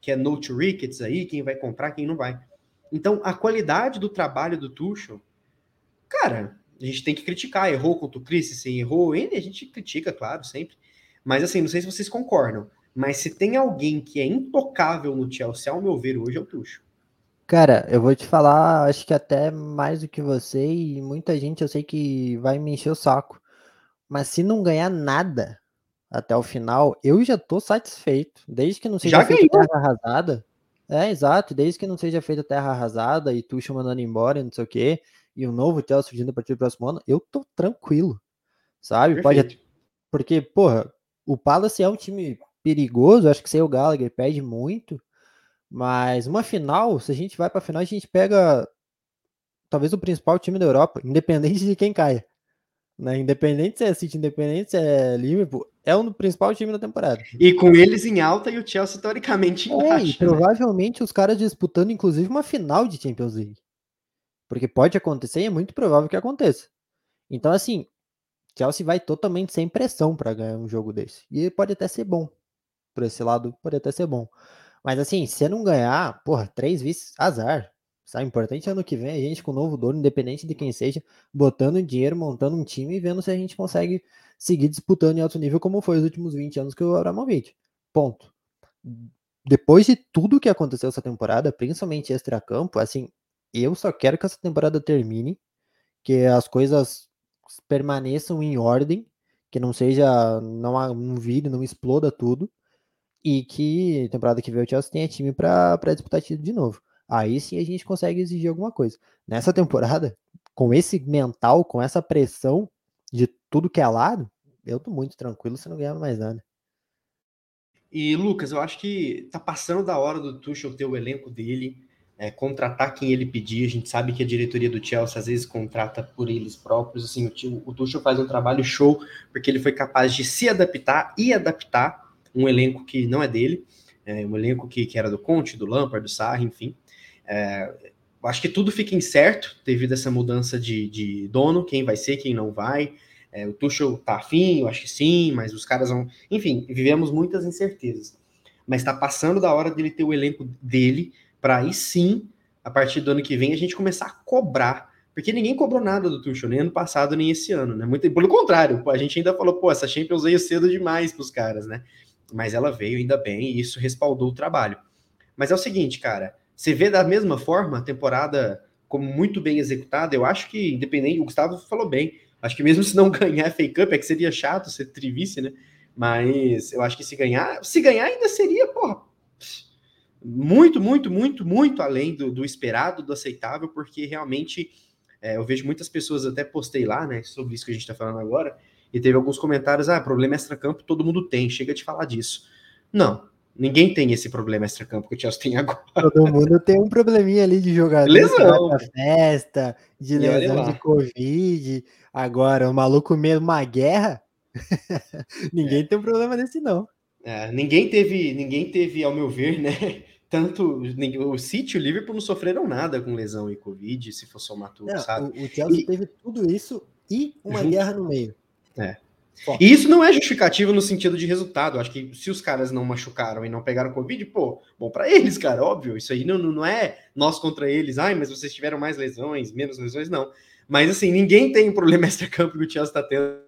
que é no to rickets aí, quem vai comprar, quem não vai. Então, a qualidade do trabalho do Tuchel, cara, a gente tem que criticar, errou contra o Christensen, errou, ele a gente critica, claro, sempre. Mas assim, não sei se vocês concordam, mas se tem alguém que é intocável no Chelsea, ao meu ver, hoje é o Tuchel. Cara, eu vou te falar, acho que até mais do que você e muita gente eu sei que vai me encher o saco. Mas se não ganhar nada até o final, eu já tô satisfeito. Desde que não seja já feita terra arrasada. É, exato. Desde que não seja feita terra arrasada e tu mandando embora, não sei o quê, e o um novo Chelsea surgindo a partir do próximo ano, eu tô tranquilo. Sabe? Perfeito. Pode. Porque, porra, o Palace é um time perigoso, acho que sem o Gallagher perde muito. Mas uma final, se a gente vai para final, a gente pega talvez o principal time da Europa, independente de quem caia. Né? Independente se é City, independente se é Liverpool, é o principal time da temporada. E com eles em alta e o Chelsea teoricamente em é, baixa. E né? provavelmente os caras disputando, inclusive, uma final de Champions League. Porque pode acontecer e é muito provável que aconteça. Então, assim, Chelsea vai totalmente sem pressão para ganhar um jogo desse. E pode até ser bom. Por esse lado, pode até ser bom. Mas assim, se não ganhar, porra, três vices, azar. Sabe? Importante ano que vem a gente com o novo dono, independente de quem seja, botando dinheiro, montando um time e vendo se a gente consegue seguir disputando em alto nível como foi os últimos 20 anos que o Abramovich. Ponto. Depois de tudo que aconteceu essa temporada, principalmente extra-campo, assim, eu só quero que essa temporada termine, que as coisas permaneçam em ordem, que não seja, não, não vire, não exploda tudo e que temporada que vem o Chelsea tenha time para disputar título de novo. Aí sim a gente consegue exigir alguma coisa. Nessa temporada, com esse mental, com essa pressão de tudo que é lado, eu tô muito tranquilo se não ganhar mais nada. E Lucas, eu acho que tá passando da hora do Tuchel ter o elenco dele, é, contratar quem ele pedir. A gente sabe que a diretoria do Chelsea às vezes contrata por eles próprios. Assim, o, o Tuchel faz um trabalho show porque ele foi capaz de se adaptar e adaptar um elenco que não é dele, é, um elenco que, que era do Conte, do Lampard, do Sarri, enfim. É, acho que tudo fica incerto devido a essa mudança de, de dono, quem vai ser, quem não vai. É, o Tuchel tá afim, eu acho que sim, mas os caras vão. Enfim, vivemos muitas incertezas. Mas está passando da hora dele ter o elenco dele, para aí sim, a partir do ano que vem, a gente começar a cobrar. Porque ninguém cobrou nada do Tuchel, nem ano passado, nem esse ano, né? Muito, pelo contrário, a gente ainda falou, pô, essa Champions veio cedo demais pros caras, né? mas ela veio ainda bem e isso respaldou o trabalho. Mas é o seguinte, cara, você vê da mesma forma a temporada como muito bem executada, eu acho que, independente, o Gustavo falou bem, acho que mesmo se não ganhar FA Cup, é que seria chato ser trivice, né? Mas eu acho que se ganhar, se ganhar ainda seria, porra, muito, muito, muito, muito além do, do esperado, do aceitável, porque realmente é, eu vejo muitas pessoas, até postei lá, né, sobre isso que a gente está falando agora, e teve alguns comentários: ah, problema extra-campo todo mundo tem, chega de falar disso. Não, ninguém tem esse problema extra-campo que o Chelsea tem agora. Todo mundo tem um probleminha ali de jogador lesão. festa, de lesão de Covid. Agora, o maluco mesmo, uma guerra, ninguém é. tem um problema desse, não. É, ninguém teve, ninguém teve, ao meu ver, né? Tanto o City e o Liverpool não sofreram nada com lesão e Covid, se for somar tudo, não, sabe? O, o Chelsea e... teve tudo isso e uma Junto... guerra no meio. É. E isso não é justificativo no sentido de resultado. Acho que se os caras não machucaram e não pegaram Covid, pô, bom para eles, cara, óbvio. Isso aí não, não é nós contra eles. Ai, mas vocês tiveram mais lesões, menos lesões, não. Mas assim, ninguém tem um problema extra-campo que o Chelsea está tendo.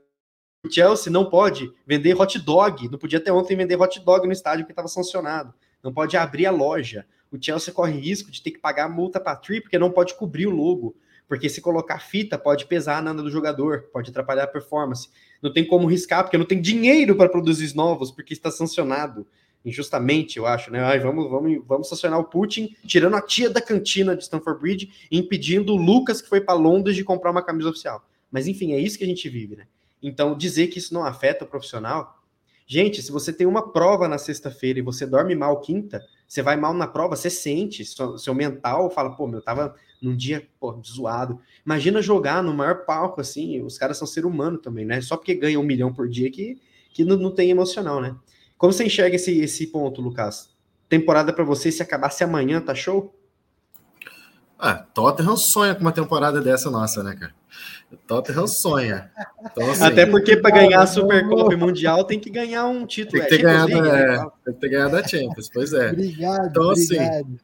O Chelsea não pode vender hot dog. Não podia até ontem vender hot dog no estádio porque estava sancionado. Não pode abrir a loja. O Chelsea corre risco de ter que pagar multa para a Tri porque não pode cobrir o logo porque se colocar fita pode pesar na do jogador, pode atrapalhar a performance. Não tem como riscar, porque não tem dinheiro para produzir novos, porque está sancionado injustamente, eu acho, né? Ai, vamos, vamos, vamos sancionar o Putin, tirando a tia da cantina de Stanford Bridge e impedindo o Lucas, que foi para Londres, de comprar uma camisa oficial. Mas enfim, é isso que a gente vive, né? Então, dizer que isso não afeta o profissional. Gente, se você tem uma prova na sexta-feira e você dorme mal quinta, você vai mal na prova, você sente, seu, seu mental fala, pô, meu, tava num dia pô, zoado. Imagina jogar no maior palco assim, os caras são ser humano também, né? Só porque ganha um milhão por dia que, que não, não tem emocional, né? Como você enxerga esse, esse ponto, Lucas? Temporada para você, se acabasse amanhã, tá show? Ah, Tottenham sonha com uma temporada dessa nossa, né, cara? Tottenham sonha. Então, assim, Até porque para ganhar a Supercopa Mundial tem que ganhar um título. Tem que ter, é, ganhado, League, é, né? tem que ter ganhado a Champions, pois é. Obrigado, então, assim, obrigado.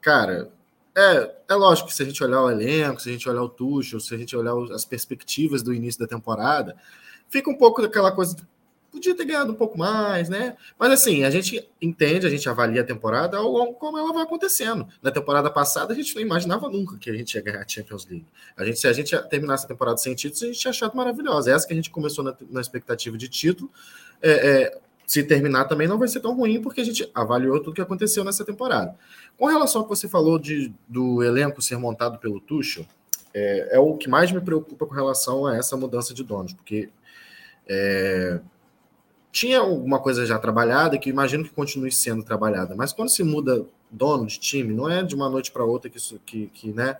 cara, é, é lógico que se a gente olhar o elenco, se a gente olhar o Tuchel, se a gente olhar as perspectivas do início da temporada, fica um pouco daquela coisa de podia ter ganhado um pouco mais, né? Mas assim, a gente entende, a gente avalia a temporada como ela vai acontecendo. Na temporada passada, a gente não imaginava nunca que a gente ia ganhar a Champions League. A gente, se a gente terminasse a temporada sem títulos, a gente tinha achado maravilhosa. Essa que a gente começou na, na expectativa de título. É, é, se terminar também não vai ser tão ruim, porque a gente avaliou tudo que aconteceu nessa temporada. Com relação ao que você falou de, do elenco ser montado pelo Tuchel, é, é o que mais me preocupa com relação a essa mudança de donos, porque é, tinha alguma coisa já trabalhada que imagino que continue sendo trabalhada, mas quando se muda dono de time, não é de uma noite para outra que, que, que, né,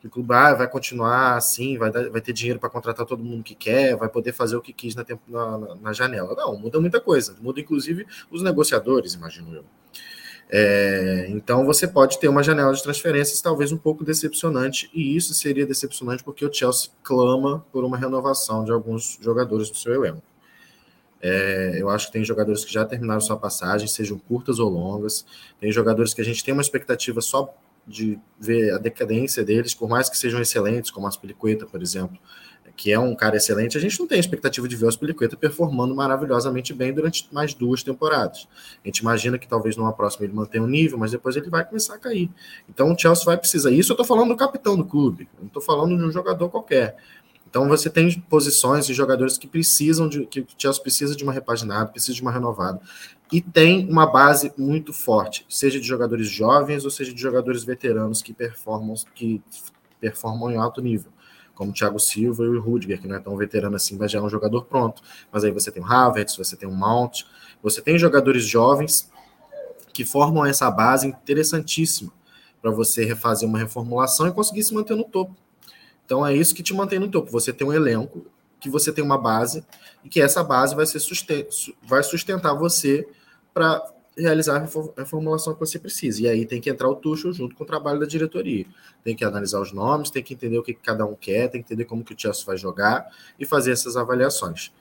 que o clube ah, vai continuar assim, vai, dar, vai ter dinheiro para contratar todo mundo que quer, vai poder fazer o que quis na, na, na, janela. Não, muda muita coisa, muda inclusive os negociadores, imagino eu. É, então você pode ter uma janela de transferências talvez um pouco decepcionante, e isso seria decepcionante porque o Chelsea clama por uma renovação de alguns jogadores do seu elenco. É, eu acho que tem jogadores que já terminaram sua passagem, sejam curtas ou longas. Tem jogadores que a gente tem uma expectativa só de ver a decadência deles, por mais que sejam excelentes, como as Pelicueta, por exemplo, que é um cara excelente, a gente não tem expectativa de ver o Aspilicueta performando maravilhosamente bem durante mais duas temporadas. A gente imagina que talvez numa próxima ele mantenha o um nível, mas depois ele vai começar a cair. Então o Chelsea vai precisar. Isso eu estou falando do capitão do clube, não estou falando de um jogador qualquer. Então você tem posições e jogadores que precisam de que o Chelsea precisa de uma repaginada, precisa de uma renovada. E tem uma base muito forte, seja de jogadores jovens ou seja de jogadores veteranos que performam que performam em alto nível, como o Thiago Silva e o Rudiger, que não é tão veterano assim, mas já é um jogador pronto. Mas aí você tem o Havertz, você tem o Mount, você tem jogadores jovens que formam essa base interessantíssima para você refazer uma reformulação e conseguir se manter no topo. Então é isso que te mantém no topo. Você tem um elenco, que você tem uma base, e que essa base vai, ser susten vai sustentar você para realizar a reformulação que você precisa. E aí tem que entrar o Tuchel junto com o trabalho da diretoria. Tem que analisar os nomes, tem que entender o que cada um quer, tem que entender como que o Chelsea vai jogar e fazer essas avaliações.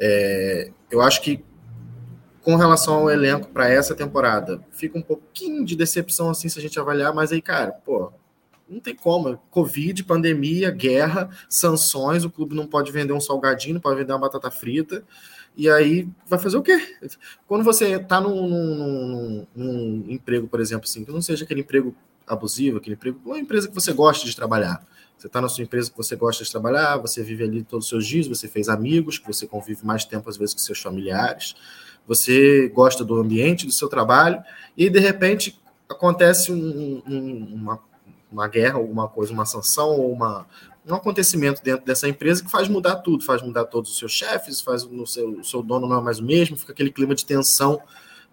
É, eu acho que com relação ao elenco para essa temporada, fica um pouquinho de decepção assim se a gente avaliar, mas aí, cara, pô, não tem como. Covid, pandemia, guerra, sanções, o clube não pode vender um salgadinho, não pode vender uma batata frita. E aí vai fazer o quê? Quando você está num, num, num, emprego, por exemplo, assim, que não seja aquele emprego abusivo, aquele emprego, uma empresa que você gosta de trabalhar. Você está na sua empresa que você gosta de trabalhar, você vive ali todos os seus dias, você fez amigos, que você convive mais tempo às vezes com seus familiares, você gosta do ambiente do seu trabalho, e de repente acontece um, um, uma uma guerra, alguma coisa, uma sanção ou uma, um acontecimento dentro dessa empresa que faz mudar tudo, faz mudar todos os seus chefes, faz no seu, o seu dono não é mais o mesmo, fica aquele clima de tensão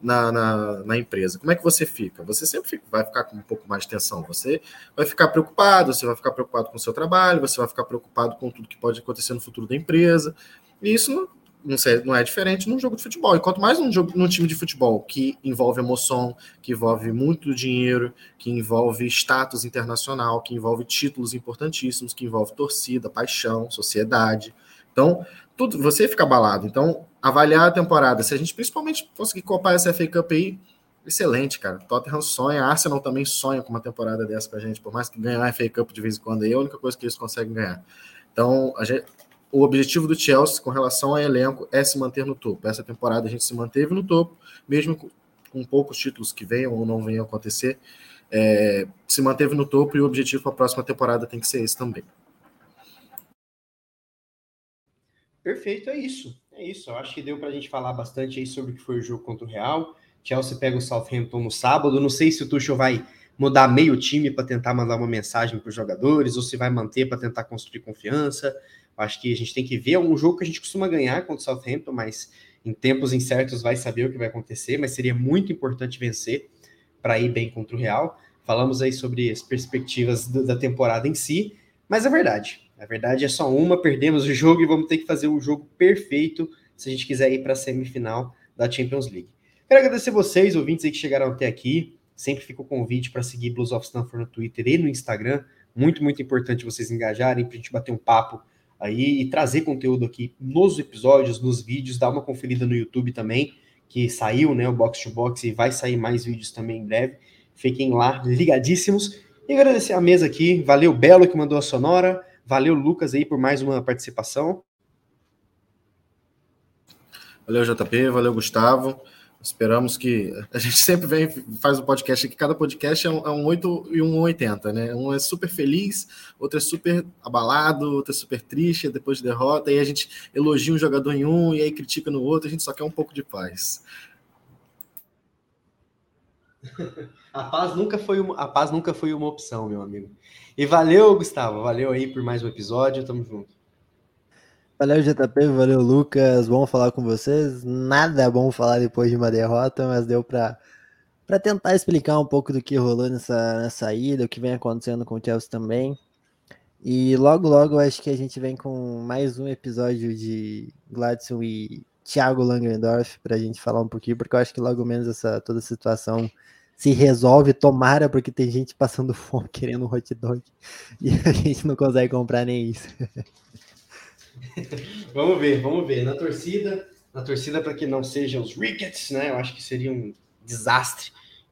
na, na, na, empresa. Como é que você fica? Você sempre fica, vai ficar com um pouco mais de tensão. Você vai ficar preocupado, você vai ficar preocupado com o seu trabalho, você vai ficar preocupado com tudo que pode acontecer no futuro da empresa. E isso não, sei, não é diferente num jogo de futebol. E quanto mais num, jogo, num time de futebol que envolve emoção, que envolve muito dinheiro, que envolve status internacional, que envolve títulos importantíssimos, que envolve torcida, paixão, sociedade. Então, tudo, você fica abalado. Então, avaliar a temporada, se a gente principalmente conseguir copar essa FA Cup aí, excelente, cara. Tottenham sonha, Arsenal também sonha com uma temporada dessa com a gente, por mais que ganhar a FA Cup de vez em quando aí, é a única coisa que eles conseguem ganhar. Então, a gente, o objetivo do Chelsea com relação ao elenco é se manter no topo. Essa temporada a gente se manteve no topo, mesmo com, poucos títulos que venham ou não venham acontecer, é, se manteve no topo e o objetivo para a próxima temporada tem que ser esse também. Perfeito, é isso. É isso. Eu acho que deu para a gente falar bastante aí sobre o que foi o jogo contra o Real. Chelsea pega o Southampton no sábado. Não sei se o Tuchel vai mudar meio time para tentar mandar uma mensagem para os jogadores ou se vai manter para tentar construir confiança. Acho que a gente tem que ver. É um jogo que a gente costuma ganhar contra o Southampton, mas em tempos incertos vai saber o que vai acontecer. Mas seria muito importante vencer para ir bem contra o Real. Falamos aí sobre as perspectivas da temporada em si, mas é verdade. A verdade é só uma, perdemos o jogo e vamos ter que fazer o jogo perfeito se a gente quiser ir para a semifinal da Champions League. Quero agradecer vocês, ouvintes aí que chegaram até aqui. Sempre fica o convite para seguir Blues of Stanford no Twitter e no Instagram. Muito, muito importante vocês engajarem para a gente bater um papo aí e trazer conteúdo aqui nos episódios, nos vídeos, dar uma conferida no YouTube também, que saiu, né, o Box to Box e vai sair mais vídeos também em breve. Fiquem lá ligadíssimos. E agradecer a mesa aqui. Valeu, Belo, que mandou a sonora. Valeu, Lucas, aí, por mais uma participação. Valeu, JP. Valeu, Gustavo. Esperamos que. A gente sempre vem, faz um podcast aqui, cada podcast é um, é um 8 e um 80, né? Um é super feliz, outro é super abalado, outro é super triste depois de derrota, e a gente elogia um jogador em um e aí critica no outro, a gente só quer um pouco de paz. A paz nunca foi uma, a paz nunca foi uma opção, meu amigo. E valeu, Gustavo. Valeu aí por mais um episódio. Tamo junto. Valeu, JP. Valeu, Lucas. Bom falar com vocês. Nada bom falar depois de uma derrota, mas deu para para tentar explicar um pouco do que rolou nessa, nessa ida, o que vem acontecendo com o Chelsea também. E logo, logo, acho que a gente vem com mais um episódio de Gladson e Thiago Langendorf para a gente falar um pouquinho, porque eu acho que logo menos essa toda a situação se resolve, tomara, porque tem gente passando fome querendo um hot dog e a gente não consegue comprar nem isso. vamos ver, vamos ver. Na torcida, na torcida para que não sejam os Rickets, né? Eu acho que seria um desastre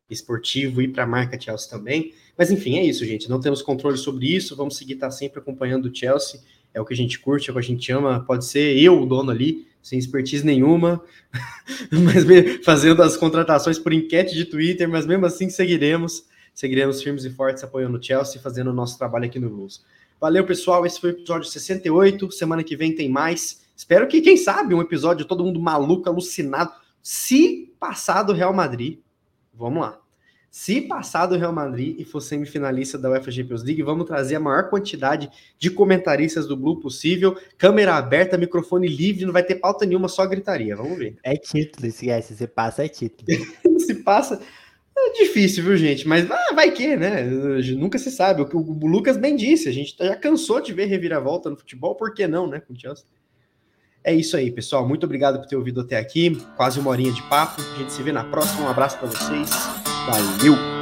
esportivo e para a marca Chelsea também. Mas enfim, é isso, gente. Não temos controle sobre isso. Vamos seguir estar tá sempre acompanhando o Chelsea. É o que a gente curte, é o que a gente ama. Pode ser eu, o dono ali, sem expertise nenhuma, mas fazendo as contratações por enquete de Twitter, mas mesmo assim seguiremos, seguiremos firmes e fortes apoiando o Chelsea, fazendo o nosso trabalho aqui no Blues. Valeu, pessoal, esse foi o episódio 68, semana que vem tem mais. Espero que, quem sabe, um episódio todo mundo maluco, alucinado, se passar do Real Madrid. Vamos lá. Se passar do Real Madrid e for semifinalista da UEFA Champions League, vamos trazer a maior quantidade de comentaristas do Blue possível. Câmera aberta, microfone livre, não vai ter pauta nenhuma, só gritaria. Vamos ver. É título, esquece. Se passa, é título. se passa. É difícil, viu, gente? Mas ah, vai que, né? Nunca se sabe. O que o Lucas bem disse, a gente já cansou de ver reviravolta no futebol, por que não, né? Com Chelsea. É isso aí, pessoal. Muito obrigado por ter ouvido até aqui. Quase uma horinha de papo. A gente se vê na próxima. Um abraço para vocês. Valeu!